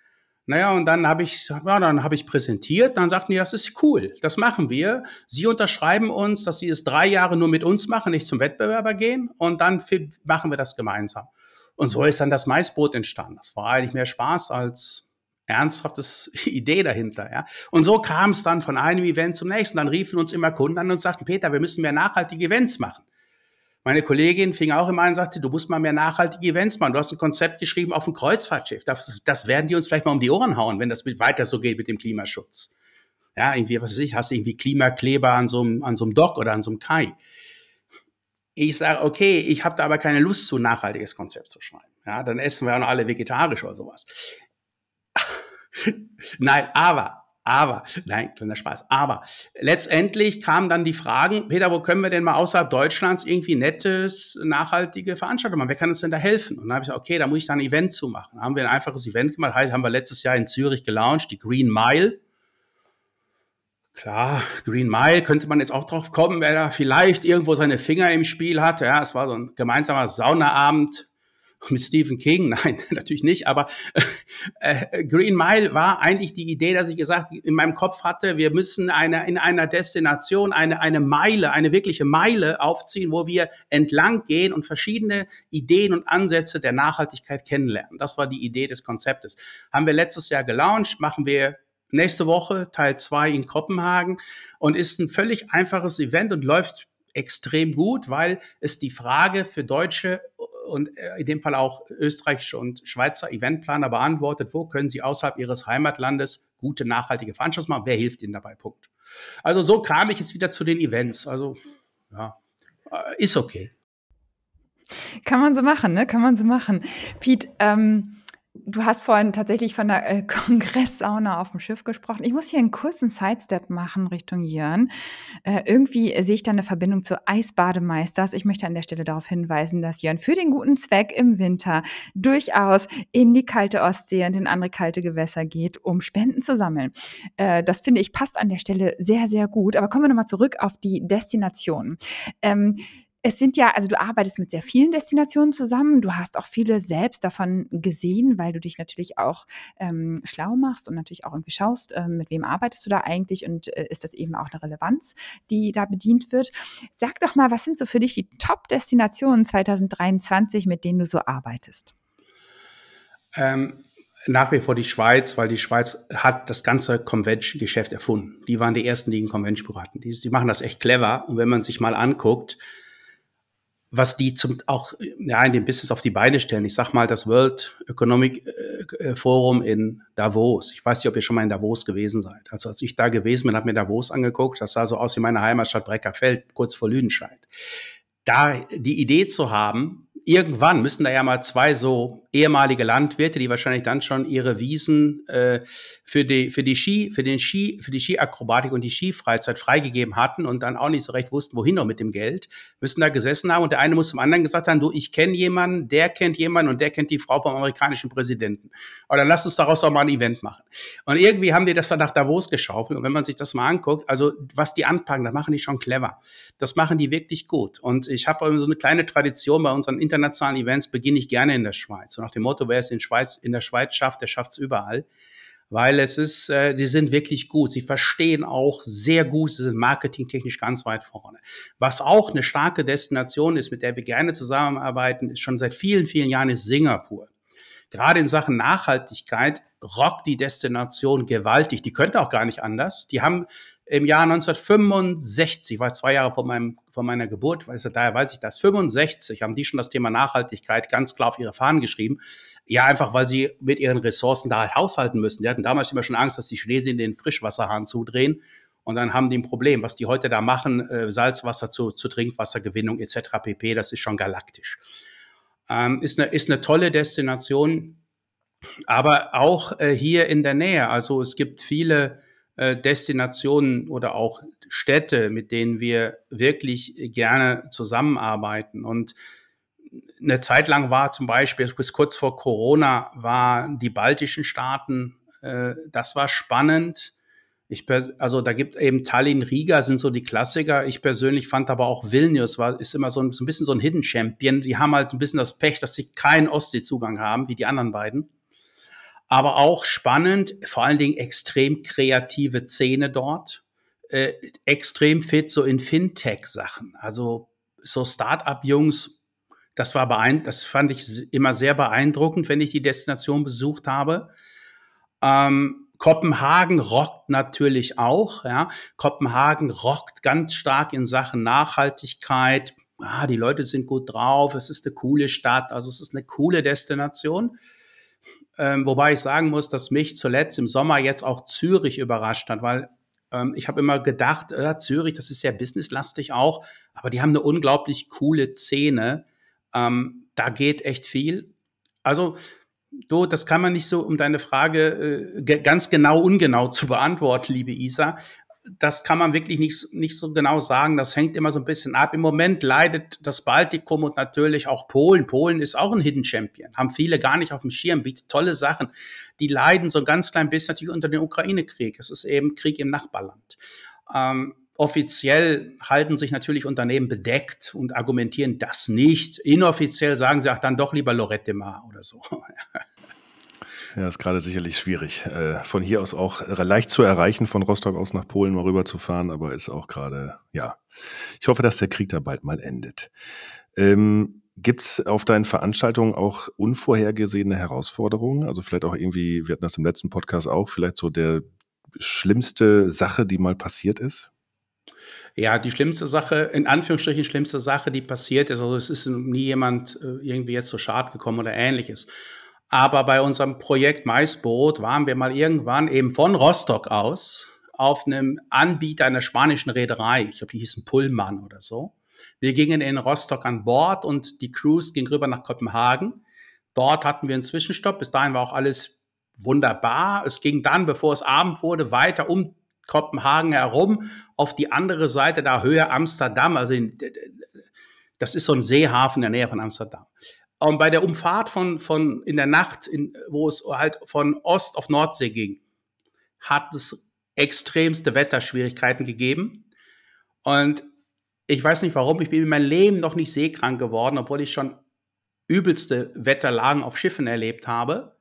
Naja, und dann habe ich, ja, dann habe ich präsentiert, dann sagten die, das ist cool, das machen wir. Sie unterschreiben uns, dass Sie es drei Jahre nur mit uns machen, nicht zum Wettbewerber gehen und dann machen wir das gemeinsam. Und so ist dann das Maisbrot entstanden. Das war eigentlich mehr Spaß als ernsthaftes Idee dahinter. Ja? Und so kam es dann von einem Event zum nächsten. Dann riefen uns immer Kunden an und sagten, Peter, wir müssen mehr nachhaltige Events machen. Meine Kollegin fing auch immer an und sagte, du musst mal mehr nachhaltige Events machen. Du hast ein Konzept geschrieben auf ein Kreuzfahrtschiff. Das, das werden die uns vielleicht mal um die Ohren hauen, wenn das mit, weiter so geht mit dem Klimaschutz. Ja, irgendwie, was weiß ich, hast du irgendwie Klimakleber an so an so einem Dock oder an so einem Kai. Ich sage, okay, ich habe da aber keine Lust zu, ein nachhaltiges Konzept zu schreiben. Ja, dann essen wir ja noch alle vegetarisch oder sowas. Nein, aber, aber, nein, kleiner Spaß. Aber letztendlich kamen dann die Fragen, Peter, wo können wir denn mal außerhalb Deutschlands irgendwie nettes, nachhaltige Veranstaltungen machen? Wer kann uns denn da helfen? Und dann habe ich gesagt, okay, da muss ich dann ein Event zu machen. Dann haben wir ein einfaches Event gemacht, haben wir letztes Jahr in Zürich gelauncht, die Green Mile. Klar, Green Mile könnte man jetzt auch drauf kommen, wer da vielleicht irgendwo seine Finger im Spiel hat. Ja, es war so ein gemeinsamer Saunaabend mit Stephen King, nein, natürlich nicht, aber äh, Green Mile war eigentlich die Idee, dass ich gesagt in meinem Kopf hatte, wir müssen eine, in einer Destination eine, eine Meile, eine wirkliche Meile aufziehen, wo wir entlang gehen und verschiedene Ideen und Ansätze der Nachhaltigkeit kennenlernen. Das war die Idee des Konzeptes. Haben wir letztes Jahr gelauncht, machen wir nächste Woche Teil 2 in Kopenhagen und ist ein völlig einfaches Event und läuft extrem gut, weil es die Frage für Deutsche und äh, in dem Fall auch österreichische und Schweizer Eventplaner beantwortet, wo können sie außerhalb ihres Heimatlandes gute, nachhaltige Veranstaltungen machen, wer hilft ihnen dabei, Punkt. Also so kam ich jetzt wieder zu den Events, also ja, äh, ist okay. Kann man so machen, ne? Kann man so machen. Pete, ähm, Du hast vorhin tatsächlich von der äh, Kongresssauna auf dem Schiff gesprochen. Ich muss hier einen kurzen Sidestep machen Richtung Jörn. Äh, irgendwie sehe ich da eine Verbindung zu Eisbademeisters. Ich möchte an der Stelle darauf hinweisen, dass Jörn für den guten Zweck im Winter durchaus in die kalte Ostsee und in andere kalte Gewässer geht, um Spenden zu sammeln. Äh, das finde ich passt an der Stelle sehr, sehr gut. Aber kommen wir nochmal zurück auf die Destination. Ähm, es sind ja, also du arbeitest mit sehr vielen Destinationen zusammen. Du hast auch viele selbst davon gesehen, weil du dich natürlich auch ähm, schlau machst und natürlich auch irgendwie schaust, ähm, mit wem arbeitest du da eigentlich und äh, ist das eben auch eine Relevanz, die da bedient wird. Sag doch mal, was sind so für dich die Top-Destinationen 2023, mit denen du so arbeitest? Ähm, nach wie vor die Schweiz, weil die Schweiz hat das ganze Convention-Geschäft erfunden. Die waren die ersten, die ein Convention hatten. Die, die machen das echt clever. Und wenn man sich mal anguckt, was die zum auch ja in dem Business auf die Beine stellen. Ich sag mal das World Economic äh, äh, Forum in Davos. Ich weiß nicht, ob ihr schon mal in Davos gewesen seid. Also als ich da gewesen bin, habe mir Davos angeguckt. Das sah so aus wie meine Heimatstadt Breckerfeld, kurz vor Lüdenscheid. Da die Idee zu haben, irgendwann müssen da ja mal zwei so ehemalige Landwirte, die wahrscheinlich dann schon ihre Wiesen äh, für die für die Ski für den Ski für die Skiakrobatik und die Skifreizeit freigegeben hatten und dann auch nicht so recht wussten, wohin noch mit dem Geld, müssen da gesessen haben und der eine muss zum anderen gesagt haben, du, ich kenne jemanden, der kennt jemanden und der kennt die Frau vom amerikanischen Präsidenten. Aber dann lass uns daraus doch mal ein Event machen. Und irgendwie haben die das dann nach Davos geschaufelt und wenn man sich das mal anguckt, also was die anpacken, das machen die schon clever. Das machen die wirklich gut und ich habe so eine kleine Tradition bei unseren internationalen Events beginne ich gerne in der Schweiz. Und nach dem Motto, wer es in, Schweiz, in der Schweiz schafft, der schafft es überall. Weil es ist, äh, sie sind wirklich gut. Sie verstehen auch sehr gut, sie sind marketingtechnisch ganz weit vorne. Was auch eine starke Destination ist, mit der wir gerne zusammenarbeiten, ist schon seit vielen, vielen Jahren ist Singapur. Gerade in Sachen Nachhaltigkeit rockt die Destination gewaltig. Die könnte auch gar nicht anders. Die haben im Jahr 1965, war zwei Jahre vor, meinem, vor meiner Geburt, weiß, daher weiß ich das, 65 haben die schon das Thema Nachhaltigkeit ganz klar auf ihre Fahnen geschrieben. Ja, einfach weil sie mit ihren Ressourcen da halt haushalten müssen. Die hatten damals immer schon Angst, dass die Chinesen den Frischwasserhahn zudrehen. Und dann haben die ein Problem. Was die heute da machen, äh, Salzwasser zu, zu Trinkwassergewinnung etc. pp., das ist schon galaktisch. Ähm, ist, eine, ist eine tolle Destination, aber auch äh, hier in der Nähe. Also es gibt viele äh, Destinationen oder auch Städte, mit denen wir wirklich gerne zusammenarbeiten. Und eine Zeit lang war zum Beispiel, bis kurz vor Corona, waren die baltischen Staaten, äh, das war spannend. Ich, also da gibt eben Tallinn, Riga sind so die Klassiker. Ich persönlich fand aber auch Vilnius war, ist immer so ein, so ein bisschen so ein Hidden Champion. Die haben halt ein bisschen das Pech, dass sie keinen Ostseezugang haben, wie die anderen beiden aber auch spannend, vor allen Dingen extrem kreative Szene dort, äh, extrem fit so in Fintech-Sachen. Also so Start-up-Jungs, das war das fand ich immer sehr beeindruckend, wenn ich die Destination besucht habe. Ähm, Kopenhagen rockt natürlich auch. Ja. Kopenhagen rockt ganz stark in Sachen Nachhaltigkeit. Ah, die Leute sind gut drauf. Es ist eine coole Stadt. Also es ist eine coole Destination. Ähm, wobei ich sagen muss, dass mich zuletzt im Sommer jetzt auch Zürich überrascht hat, weil ähm, ich habe immer gedacht, äh, Zürich, das ist sehr businesslastig auch, aber die haben eine unglaublich coole Szene. Ähm, da geht echt viel. Also, du, das kann man nicht so, um deine Frage äh, ganz genau, ungenau zu beantworten, liebe Isa das kann man wirklich nicht, nicht so genau sagen. Das hängt immer so ein bisschen ab. Im Moment leidet das Baltikum und natürlich auch Polen. Polen ist auch ein Hidden Champion. Haben viele gar nicht auf dem Schirm, bietet tolle Sachen. Die leiden so ein ganz klein bisschen natürlich unter dem Ukraine-Krieg. Es ist eben Krieg im Nachbarland. Ähm, offiziell halten sich natürlich Unternehmen bedeckt und argumentieren das nicht. Inoffiziell sagen sie auch dann doch lieber Lorette Mar oder so. Ja, ist gerade sicherlich schwierig. Äh, von hier aus auch leicht zu erreichen, von Rostock aus nach Polen mal rüber zu fahren, aber ist auch gerade, ja. Ich hoffe, dass der Krieg da bald mal endet. Ähm, Gibt es auf deinen Veranstaltungen auch unvorhergesehene Herausforderungen? Also vielleicht auch irgendwie, wir hatten das im letzten Podcast auch, vielleicht so der schlimmste Sache, die mal passiert ist? Ja, die schlimmste Sache, in Anführungsstrichen schlimmste Sache, die passiert ist, also es ist nie jemand äh, irgendwie jetzt zu Schad gekommen oder ähnliches. Aber bei unserem Projekt Maisboot waren wir mal irgendwann eben von Rostock aus auf einem Anbieter einer spanischen Reederei. Ich glaube, die hießen Pullman oder so. Wir gingen in Rostock an Bord und die Cruise ging rüber nach Kopenhagen. Dort hatten wir einen Zwischenstopp. Bis dahin war auch alles wunderbar. Es ging dann, bevor es Abend wurde, weiter um Kopenhagen herum auf die andere Seite, da Höhe Amsterdam. Also das ist so ein Seehafen in der Nähe von Amsterdam. Und bei der Umfahrt von, von in der Nacht, in, wo es halt von Ost auf Nordsee ging, hat es extremste Wetterschwierigkeiten gegeben. Und ich weiß nicht warum, ich bin in meinem Leben noch nicht seekrank geworden, obwohl ich schon übelste Wetterlagen auf Schiffen erlebt habe.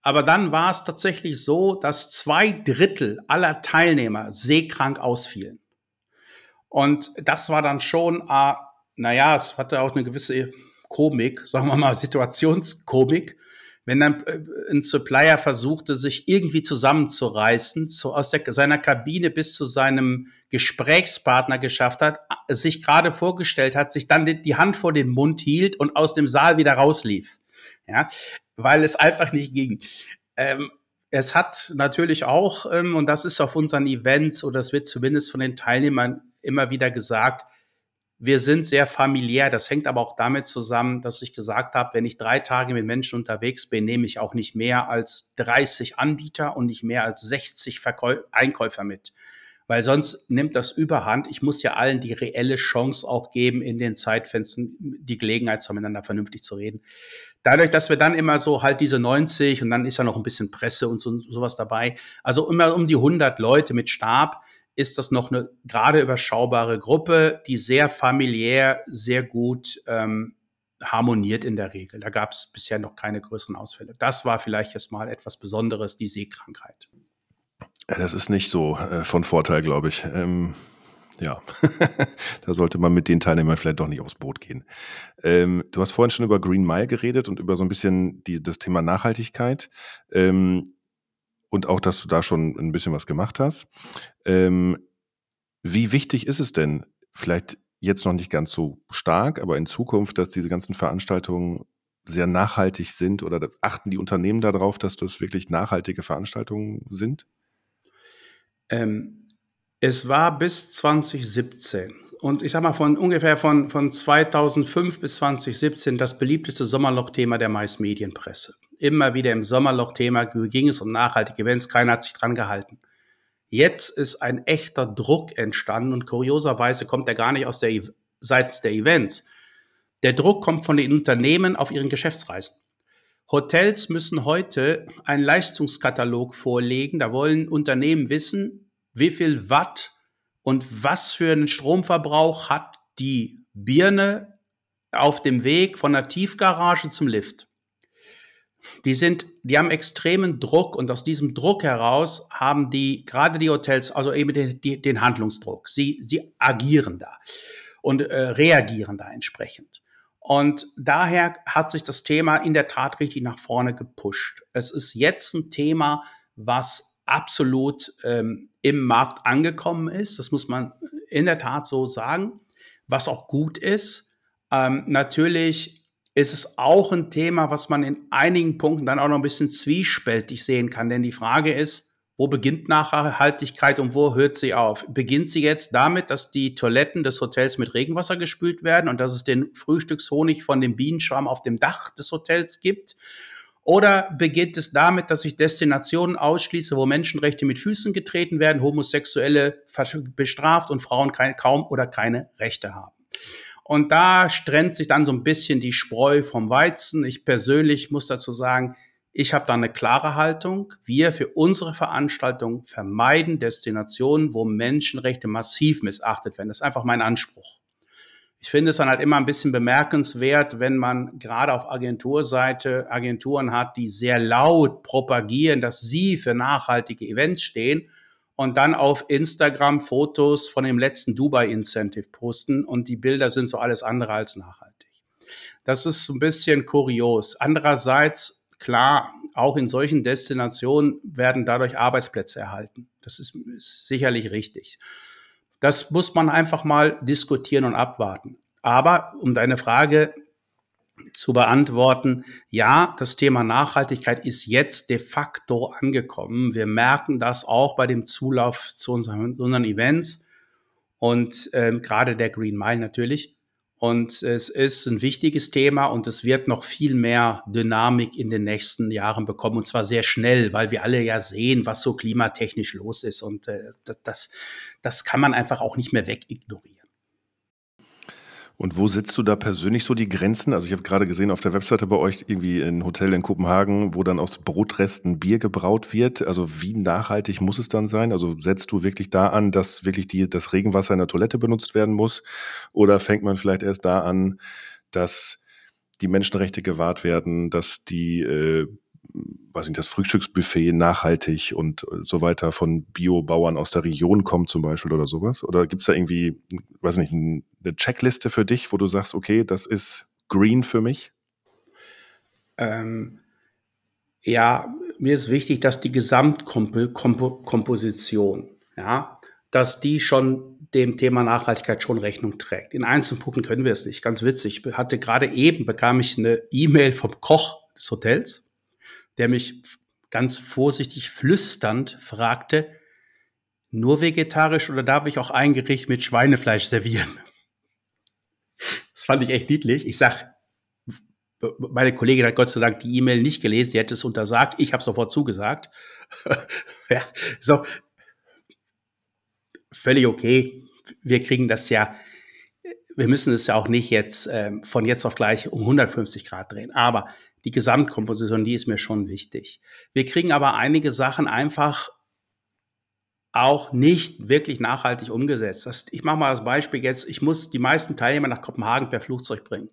Aber dann war es tatsächlich so, dass zwei Drittel aller Teilnehmer seekrank ausfielen. Und das war dann schon, äh, naja, es hatte auch eine gewisse Komik, sagen wir mal Situationskomik, wenn dann äh, ein Supplier versuchte, sich irgendwie zusammenzureißen, so aus der, seiner Kabine bis zu seinem Gesprächspartner geschafft hat, sich gerade vorgestellt hat, sich dann die, Hand vor den Mund hielt und aus dem Saal wieder rauslief. Ja, weil es einfach nicht ging. Ähm, es hat natürlich auch, ähm, und das ist auf unseren Events, oder es wird zumindest von den Teilnehmern immer wieder gesagt, wir sind sehr familiär. Das hängt aber auch damit zusammen, dass ich gesagt habe, wenn ich drei Tage mit Menschen unterwegs bin, nehme ich auch nicht mehr als 30 Anbieter und nicht mehr als 60 Verkäu Einkäufer mit. Weil sonst nimmt das überhand. Ich muss ja allen die reelle Chance auch geben, in den Zeitfenstern die Gelegenheit zu miteinander vernünftig zu reden. Dadurch, dass wir dann immer so halt diese 90 und dann ist ja noch ein bisschen Presse und so, sowas dabei. Also immer um die 100 Leute mit Stab ist das noch eine gerade überschaubare Gruppe, die sehr familiär, sehr gut ähm, harmoniert in der Regel. Da gab es bisher noch keine größeren Ausfälle. Das war vielleicht jetzt mal etwas Besonderes, die Seekrankheit. Das ist nicht so äh, von Vorteil, glaube ich. Ähm, ja, da sollte man mit den Teilnehmern vielleicht doch nicht aufs Boot gehen. Ähm, du hast vorhin schon über Green Mile geredet und über so ein bisschen die, das Thema Nachhaltigkeit. Ähm, und auch, dass du da schon ein bisschen was gemacht hast. Ähm, wie wichtig ist es denn, vielleicht jetzt noch nicht ganz so stark, aber in Zukunft, dass diese ganzen Veranstaltungen sehr nachhaltig sind oder achten die Unternehmen darauf, dass das wirklich nachhaltige Veranstaltungen sind? Ähm, es war bis 2017 und ich sag mal von ungefähr von, von 2005 bis 2017 das beliebteste Sommerloch-Thema der meisten Medienpresse immer wieder im Sommerloch-Thema ging es um nachhaltige Events, keiner hat sich dran gehalten. Jetzt ist ein echter Druck entstanden und kurioserweise kommt er gar nicht aus der seitens der Events. Der Druck kommt von den Unternehmen auf ihren Geschäftsreisen. Hotels müssen heute einen Leistungskatalog vorlegen. Da wollen Unternehmen wissen, wie viel Watt und was für einen Stromverbrauch hat die Birne auf dem Weg von der Tiefgarage zum Lift die sind, die haben extremen Druck und aus diesem Druck heraus haben die, gerade die Hotels, also eben den, die, den Handlungsdruck. Sie, sie agieren da und äh, reagieren da entsprechend. Und daher hat sich das Thema in der Tat richtig nach vorne gepusht. Es ist jetzt ein Thema, was absolut ähm, im Markt angekommen ist. Das muss man in der Tat so sagen, was auch gut ist. Ähm, natürlich ist es auch ein Thema, was man in einigen Punkten dann auch noch ein bisschen zwiespältig sehen kann. Denn die Frage ist, wo beginnt Nachhaltigkeit und wo hört sie auf? Beginnt sie jetzt damit, dass die Toiletten des Hotels mit Regenwasser gespült werden und dass es den Frühstückshonig von dem Bienenschwarm auf dem Dach des Hotels gibt? Oder beginnt es damit, dass ich Destinationen ausschließe, wo Menschenrechte mit Füßen getreten werden, Homosexuelle bestraft und Frauen keine, kaum oder keine Rechte haben? Und da trennt sich dann so ein bisschen die Spreu vom Weizen. Ich persönlich muss dazu sagen, Ich habe da eine klare Haltung. Wir für unsere Veranstaltung vermeiden Destinationen, wo Menschenrechte massiv missachtet werden. Das ist einfach mein Anspruch. Ich finde es dann halt immer ein bisschen bemerkenswert, wenn man gerade auf Agenturseite Agenturen hat, die sehr laut propagieren, dass sie für nachhaltige Events stehen und dann auf Instagram Fotos von dem letzten Dubai Incentive posten und die Bilder sind so alles andere als nachhaltig. Das ist so ein bisschen kurios. Andererseits, klar, auch in solchen Destinationen werden dadurch Arbeitsplätze erhalten. Das ist, ist sicherlich richtig. Das muss man einfach mal diskutieren und abwarten. Aber um deine Frage zu beantworten, ja, das Thema Nachhaltigkeit ist jetzt de facto angekommen. Wir merken das auch bei dem Zulauf zu unseren, unseren Events und ähm, gerade der Green Mile natürlich. Und es ist ein wichtiges Thema und es wird noch viel mehr Dynamik in den nächsten Jahren bekommen und zwar sehr schnell, weil wir alle ja sehen, was so klimatechnisch los ist und äh, das, das kann man einfach auch nicht mehr wegignorieren. Und wo setzt du da persönlich so die Grenzen? Also ich habe gerade gesehen auf der Webseite bei euch irgendwie ein Hotel in Kopenhagen, wo dann aus Brotresten Bier gebraut wird. Also wie nachhaltig muss es dann sein? Also setzt du wirklich da an, dass wirklich die, das Regenwasser in der Toilette benutzt werden muss? Oder fängt man vielleicht erst da an, dass die Menschenrechte gewahrt werden, dass die äh, weiß nicht, das Frühstücksbuffet nachhaltig und so weiter von Biobauern aus der Region kommt zum Beispiel oder sowas? Oder gibt es da irgendwie, weiß nicht, eine Checkliste für dich, wo du sagst, okay, das ist green für mich? Ähm, ja, mir ist wichtig, dass die Gesamtkomposition, ja, dass die schon dem Thema Nachhaltigkeit schon Rechnung trägt. In einzelnen Punkten können wir es nicht. Ganz witzig. Ich hatte gerade eben bekam ich eine E-Mail vom Koch des Hotels der mich ganz vorsichtig flüsternd fragte, nur vegetarisch oder darf ich auch ein Gericht mit Schweinefleisch servieren? Das fand ich echt niedlich. Ich sag, meine Kollegin hat Gott sei Dank die E-Mail nicht gelesen, die hätte es untersagt. Ich habe sofort zugesagt. ja, so. Völlig okay. Wir kriegen das ja, wir müssen es ja auch nicht jetzt äh, von jetzt auf gleich um 150 Grad drehen. Aber die Gesamtkomposition, die ist mir schon wichtig. Wir kriegen aber einige Sachen einfach auch nicht wirklich nachhaltig umgesetzt. Das, ich mache mal das Beispiel jetzt, ich muss die meisten Teilnehmer nach Kopenhagen per Flugzeug bringen.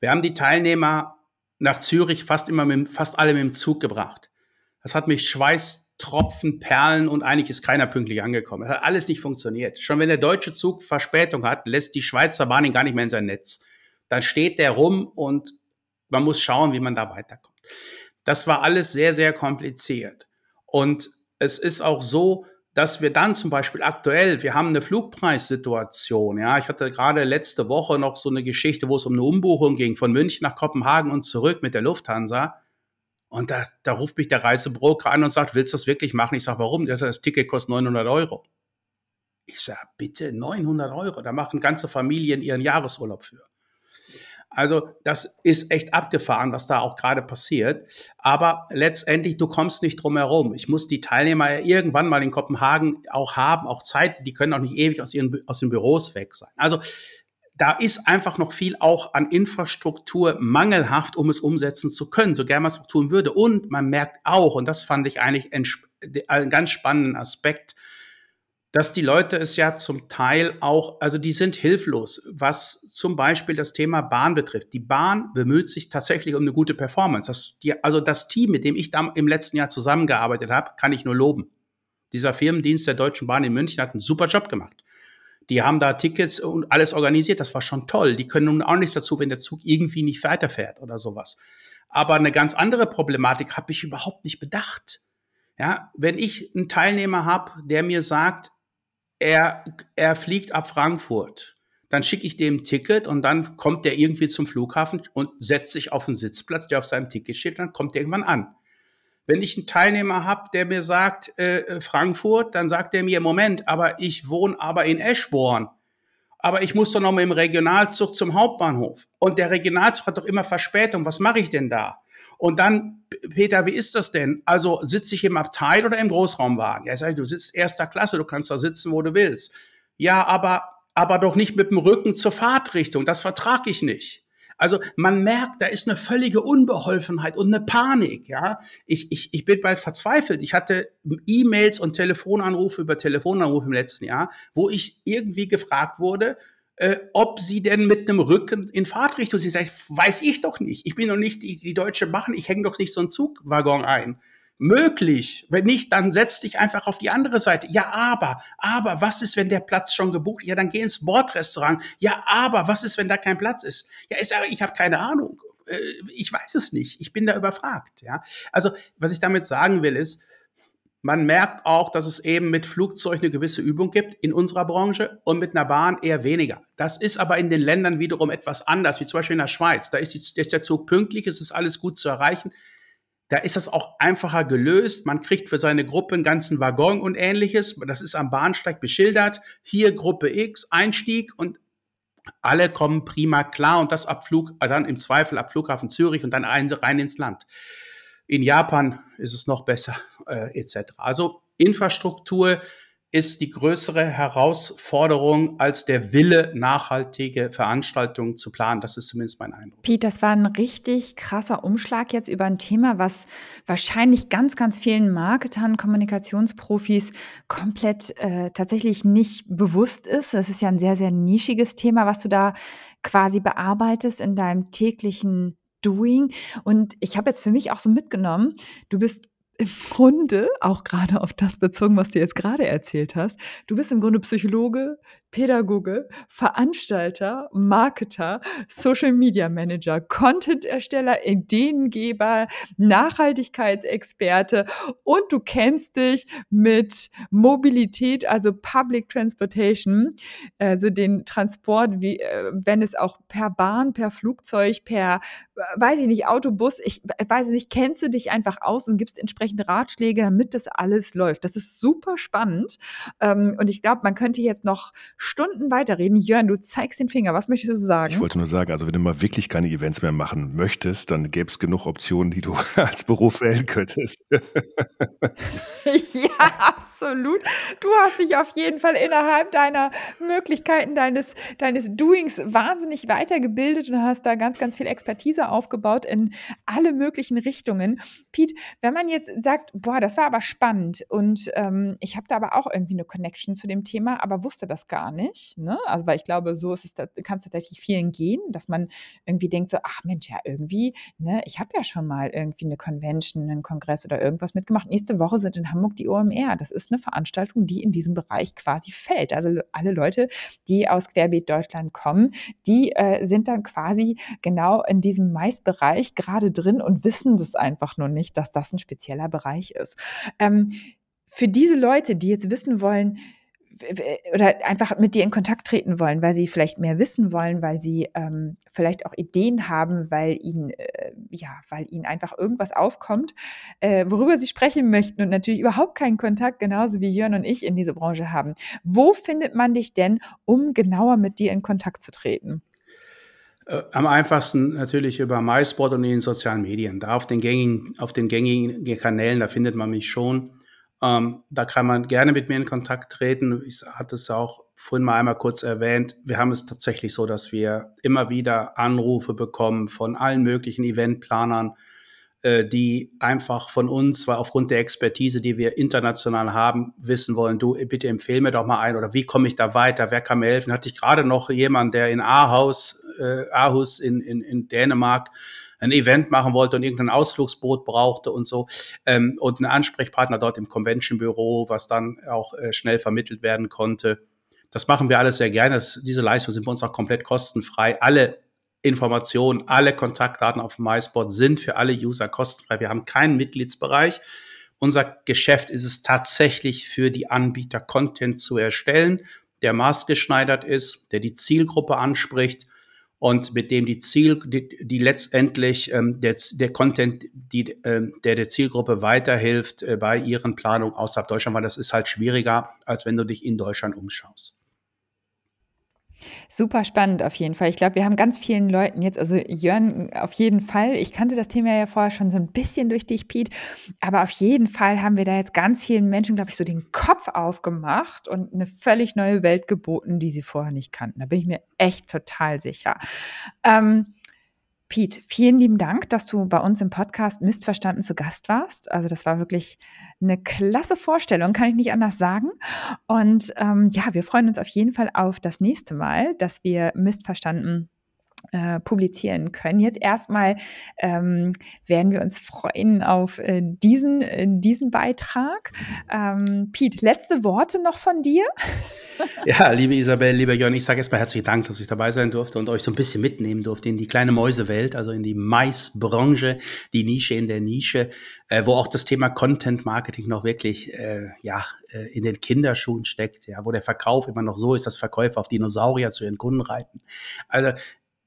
Wir haben die Teilnehmer nach Zürich fast immer mit, fast alle mit dem Zug gebracht. Das hat mich Schweißtropfen, Perlen und eigentlich ist keiner pünktlich angekommen. Das hat alles nicht funktioniert. Schon wenn der deutsche Zug Verspätung hat, lässt die Schweizer Bahn ihn gar nicht mehr in sein Netz. Dann steht der rum und man muss schauen, wie man da weiterkommt. Das war alles sehr, sehr kompliziert. Und es ist auch so, dass wir dann zum Beispiel aktuell, wir haben eine Flugpreissituation. Ja, ich hatte gerade letzte Woche noch so eine Geschichte, wo es um eine Umbuchung ging von München nach Kopenhagen und zurück mit der Lufthansa. Und da, da ruft mich der Reisebroker an und sagt, willst du das wirklich machen? Ich sage, warum? Der sagt, das Ticket kostet 900 Euro. Ich sage, bitte 900 Euro. Da machen ganze Familien ihren Jahresurlaub für. Also das ist echt abgefahren, was da auch gerade passiert. Aber letztendlich, du kommst nicht drum herum. Ich muss die Teilnehmer ja irgendwann mal in Kopenhagen auch haben, auch Zeit. Die können auch nicht ewig aus, ihren, aus den Büros weg sein. Also da ist einfach noch viel auch an Infrastruktur mangelhaft, um es umsetzen zu können, so gern man es tun würde. Und man merkt auch, und das fand ich eigentlich einen ganz spannenden Aspekt, dass die Leute es ja zum Teil auch, also die sind hilflos, was zum Beispiel das Thema Bahn betrifft. Die Bahn bemüht sich tatsächlich um eine gute Performance. Das, die, also das Team, mit dem ich da im letzten Jahr zusammengearbeitet habe, kann ich nur loben. Dieser Firmendienst der Deutschen Bahn in München hat einen super Job gemacht. Die haben da Tickets und alles organisiert. Das war schon toll. Die können nun auch nichts dazu, wenn der Zug irgendwie nicht weiterfährt oder sowas. Aber eine ganz andere Problematik habe ich überhaupt nicht bedacht. Ja, wenn ich einen Teilnehmer habe, der mir sagt, er, er fliegt ab Frankfurt. Dann schicke ich dem ein Ticket und dann kommt der irgendwie zum Flughafen und setzt sich auf einen Sitzplatz, der auf seinem Ticket steht, dann kommt er irgendwann an. Wenn ich einen Teilnehmer habe, der mir sagt äh, äh, Frankfurt, dann sagt er mir, Moment, aber ich wohne aber in Eschborn. Aber ich muss doch noch mit dem Regionalzug zum Hauptbahnhof. Und der Regionalzug hat doch immer Verspätung. Was mache ich denn da? Und dann, Peter, wie ist das denn? Also sitze ich im Abteil oder im Großraumwagen? Ja, sag ich, du sitzt erster Klasse, du kannst da sitzen, wo du willst. Ja, aber, aber doch nicht mit dem Rücken zur Fahrtrichtung. Das vertrage ich nicht. Also man merkt, da ist eine völlige Unbeholfenheit und eine Panik. Ja, ich, ich, ich bin bald verzweifelt. Ich hatte E-Mails und Telefonanrufe über Telefonanrufe im letzten Jahr, wo ich irgendwie gefragt wurde, äh, ob sie denn mit einem Rücken in Fahrtrichtung sie sagt, weiß ich doch nicht. Ich bin doch nicht die, die Deutsche Bahn, ich hänge doch nicht so einen Zugwaggon ein. Möglich. Wenn nicht, dann setz dich einfach auf die andere Seite. Ja, aber, aber, was ist, wenn der Platz schon gebucht? Ja, dann geh ins Bordrestaurant. Ja, aber, was ist, wenn da kein Platz ist? Ja, ich sage, ich habe keine Ahnung. Äh, ich weiß es nicht. Ich bin da überfragt. Ja, also, was ich damit sagen will, ist, man merkt auch, dass es eben mit Flugzeug eine gewisse Übung gibt in unserer Branche und mit einer Bahn eher weniger. Das ist aber in den Ländern wiederum etwas anders, wie zum Beispiel in der Schweiz. Da ist, die, ist der Zug pünktlich, es ist alles gut zu erreichen. Da ist das auch einfacher gelöst. Man kriegt für seine Gruppe einen ganzen Waggon und ähnliches. Das ist am Bahnsteig beschildert. Hier Gruppe X, Einstieg und alle kommen prima klar und das ab Flug, dann im Zweifel ab Flughafen Zürich und dann rein ins Land. In Japan ist es noch besser, äh, etc. Also Infrastruktur ist die größere Herausforderung als der Wille, nachhaltige Veranstaltungen zu planen. Das ist zumindest mein Eindruck. Pete, das war ein richtig krasser Umschlag jetzt über ein Thema, was wahrscheinlich ganz, ganz vielen Marketern, Kommunikationsprofis komplett äh, tatsächlich nicht bewusst ist. Das ist ja ein sehr, sehr nischiges Thema, was du da quasi bearbeitest in deinem täglichen Doing. Und ich habe jetzt für mich auch so mitgenommen, du bist im Grunde, auch gerade auf das bezogen, was du jetzt gerade erzählt hast, du bist im Grunde Psychologe, Pädagoge, Veranstalter, Marketer, Social Media Manager, Content-Ersteller, Ideengeber, Nachhaltigkeitsexperte und du kennst dich mit Mobilität, also Public Transportation, also den Transport, wie, äh, wenn es auch per Bahn, per Flugzeug, per, weiß ich nicht, Autobus, ich weiß nicht, kennst du dich einfach aus und gibst entsprechende Ratschläge, damit das alles läuft. Das ist super spannend ähm, und ich glaube, man könnte jetzt noch Stunden weiterreden. Jörn, du zeigst den Finger. Was möchtest du sagen? Ich wollte nur sagen, also wenn du mal wirklich keine Events mehr machen möchtest, dann gäbe es genug Optionen, die du als Beruf wählen könntest. ja, absolut. Du hast dich auf jeden Fall innerhalb deiner Möglichkeiten, deines, deines Doings wahnsinnig weitergebildet und hast da ganz, ganz viel Expertise aufgebaut in alle möglichen Richtungen. Pete, wenn man jetzt sagt, boah, das war aber spannend und ähm, ich habe da aber auch irgendwie eine Connection zu dem Thema, aber wusste das gar nicht. Ne? Also, weil ich glaube, so ist es, kann es tatsächlich vielen gehen, dass man irgendwie denkt so, ach Mensch, ja irgendwie, ne, ich habe ja schon mal irgendwie eine Convention, einen Kongress oder irgendwas mitgemacht. Nächste Woche sind in Hamburg die OMR. Das ist eine Veranstaltung, die in diesem Bereich quasi fällt. Also alle Leute, die aus Querbeet Deutschland kommen, die äh, sind dann quasi genau in diesem Maisbereich gerade drin und wissen das einfach nur nicht, dass das ein spezieller Bereich ist. Ähm, für diese Leute, die jetzt wissen wollen, oder einfach mit dir in Kontakt treten wollen, weil sie vielleicht mehr wissen wollen, weil sie ähm, vielleicht auch Ideen haben, weil ihnen äh, ja, weil ihnen einfach irgendwas aufkommt, äh, worüber sie sprechen möchten und natürlich überhaupt keinen Kontakt, genauso wie Jörn und ich in diese Branche haben. Wo findet man dich denn, um genauer mit dir in Kontakt zu treten? Äh, am einfachsten natürlich über MySpot und in den sozialen Medien. Da auf den gängigen, auf den gängigen Kanälen, da findet man mich schon. Ähm, da kann man gerne mit mir in Kontakt treten. Ich hatte es auch vorhin mal einmal kurz erwähnt. Wir haben es tatsächlich so, dass wir immer wieder Anrufe bekommen von allen möglichen Eventplanern, die einfach von uns, weil aufgrund der Expertise, die wir international haben, wissen wollen, du bitte empfehle mir doch mal ein oder wie komme ich da weiter, wer kann mir helfen? Hatte ich gerade noch jemand, der in Aarhus, äh, Aarhus in, in, in Dänemark ein Event machen wollte und irgendein Ausflugsboot brauchte und so ähm, und einen Ansprechpartner dort im Convention-Büro, was dann auch äh, schnell vermittelt werden konnte. Das machen wir alles sehr gerne. Das, diese Leistungen sind bei uns auch komplett kostenfrei. Alle Informationen, alle Kontaktdaten auf MySpot sind für alle User kostenfrei. Wir haben keinen Mitgliedsbereich. Unser Geschäft ist es tatsächlich für die Anbieter Content zu erstellen, der maßgeschneidert ist, der die Zielgruppe anspricht und mit dem die Ziel, die, die letztendlich ähm, der, der Content, die, ähm, der der Zielgruppe weiterhilft äh, bei ihren Planungen außerhalb Deutschland, weil das ist halt schwieriger, als wenn du dich in Deutschland umschaust. Super spannend auf jeden Fall. Ich glaube, wir haben ganz vielen Leuten jetzt, also Jörn auf jeden Fall, ich kannte das Thema ja vorher schon so ein bisschen durch dich, Piet, aber auf jeden Fall haben wir da jetzt ganz vielen Menschen, glaube ich, so den Kopf aufgemacht und eine völlig neue Welt geboten, die sie vorher nicht kannten. Da bin ich mir echt total sicher. Ähm, Pete, vielen lieben Dank, dass du bei uns im Podcast Missverstanden zu Gast warst. Also das war wirklich eine klasse Vorstellung, kann ich nicht anders sagen. Und ähm, ja, wir freuen uns auf jeden Fall auf das nächste Mal, dass wir Missverstanden äh, publizieren können. Jetzt erstmal ähm, werden wir uns freuen auf äh, diesen, äh, diesen Beitrag. Ähm, Piet, letzte Worte noch von dir? ja, liebe Isabel, lieber Jörn, ich sage erstmal herzlichen Dank, dass ich dabei sein durfte und euch so ein bisschen mitnehmen durfte in die kleine Mäusewelt, also in die Maisbranche, die Nische in der Nische, äh, wo auch das Thema Content Marketing noch wirklich äh, ja, äh, in den Kinderschuhen steckt, ja, wo der Verkauf immer noch so ist, dass Verkäufer auf Dinosaurier zu ihren Kunden reiten. Also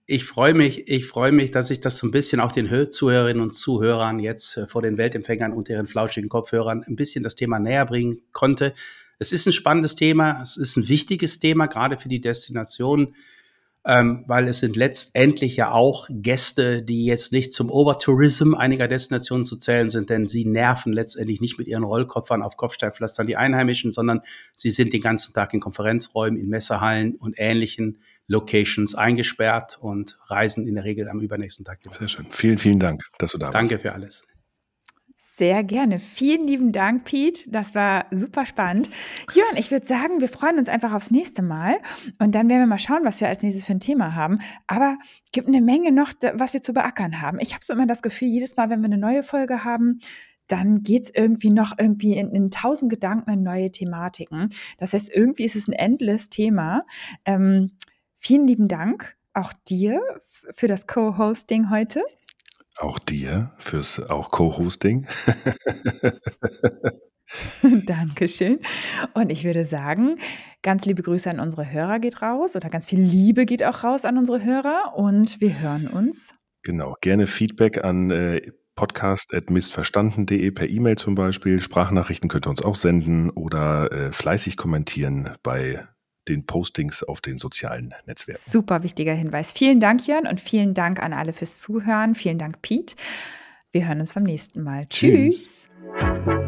ich freue mich, ich freue mich, dass ich das so ein bisschen auch den Zuhörerinnen und Zuhörern jetzt äh, vor den Weltempfängern und ihren flauschigen Kopfhörern ein bisschen das Thema näher bringen konnte. Es ist ein spannendes Thema, es ist ein wichtiges Thema, gerade für die Destination, ähm, weil es sind letztendlich ja auch Gäste, die jetzt nicht zum Overtourism einiger Destinationen zu zählen sind, denn sie nerven letztendlich nicht mit ihren Rollkopfern auf Kopfsteinpflastern die Einheimischen, sondern sie sind den ganzen Tag in Konferenzräumen, in Messehallen und ähnlichen Locations eingesperrt und reisen in der Regel am übernächsten Tag wieder. Sehr schön. Vielen, vielen Dank, dass du da Danke warst. Danke für alles. Sehr gerne. Vielen lieben Dank, Pete. Das war super spannend. Jörn, ich würde sagen, wir freuen uns einfach aufs nächste Mal und dann werden wir mal schauen, was wir als nächstes für ein Thema haben. Aber gibt eine Menge noch, was wir zu beackern haben. Ich habe so immer das Gefühl, jedes Mal, wenn wir eine neue Folge haben, dann geht's irgendwie noch irgendwie in, in tausend Gedanken in neue Thematiken. Das heißt, irgendwie ist es ein endless Thema. Ähm, Vielen lieben Dank auch dir für das Co-Hosting heute. Auch dir fürs auch Co-Hosting. Dankeschön. Und ich würde sagen, ganz liebe Grüße an unsere Hörer geht raus oder ganz viel Liebe geht auch raus an unsere Hörer und wir hören uns. Genau, gerne Feedback an äh, podcast.missverstanden.de per E-Mail zum Beispiel. Sprachnachrichten könnt ihr uns auch senden oder äh, fleißig kommentieren bei den Postings auf den sozialen Netzwerken. Super wichtiger Hinweis. Vielen Dank, Jörn, und vielen Dank an alle fürs Zuhören. Vielen Dank, Pete. Wir hören uns beim nächsten Mal. Tschüss. Tschüss.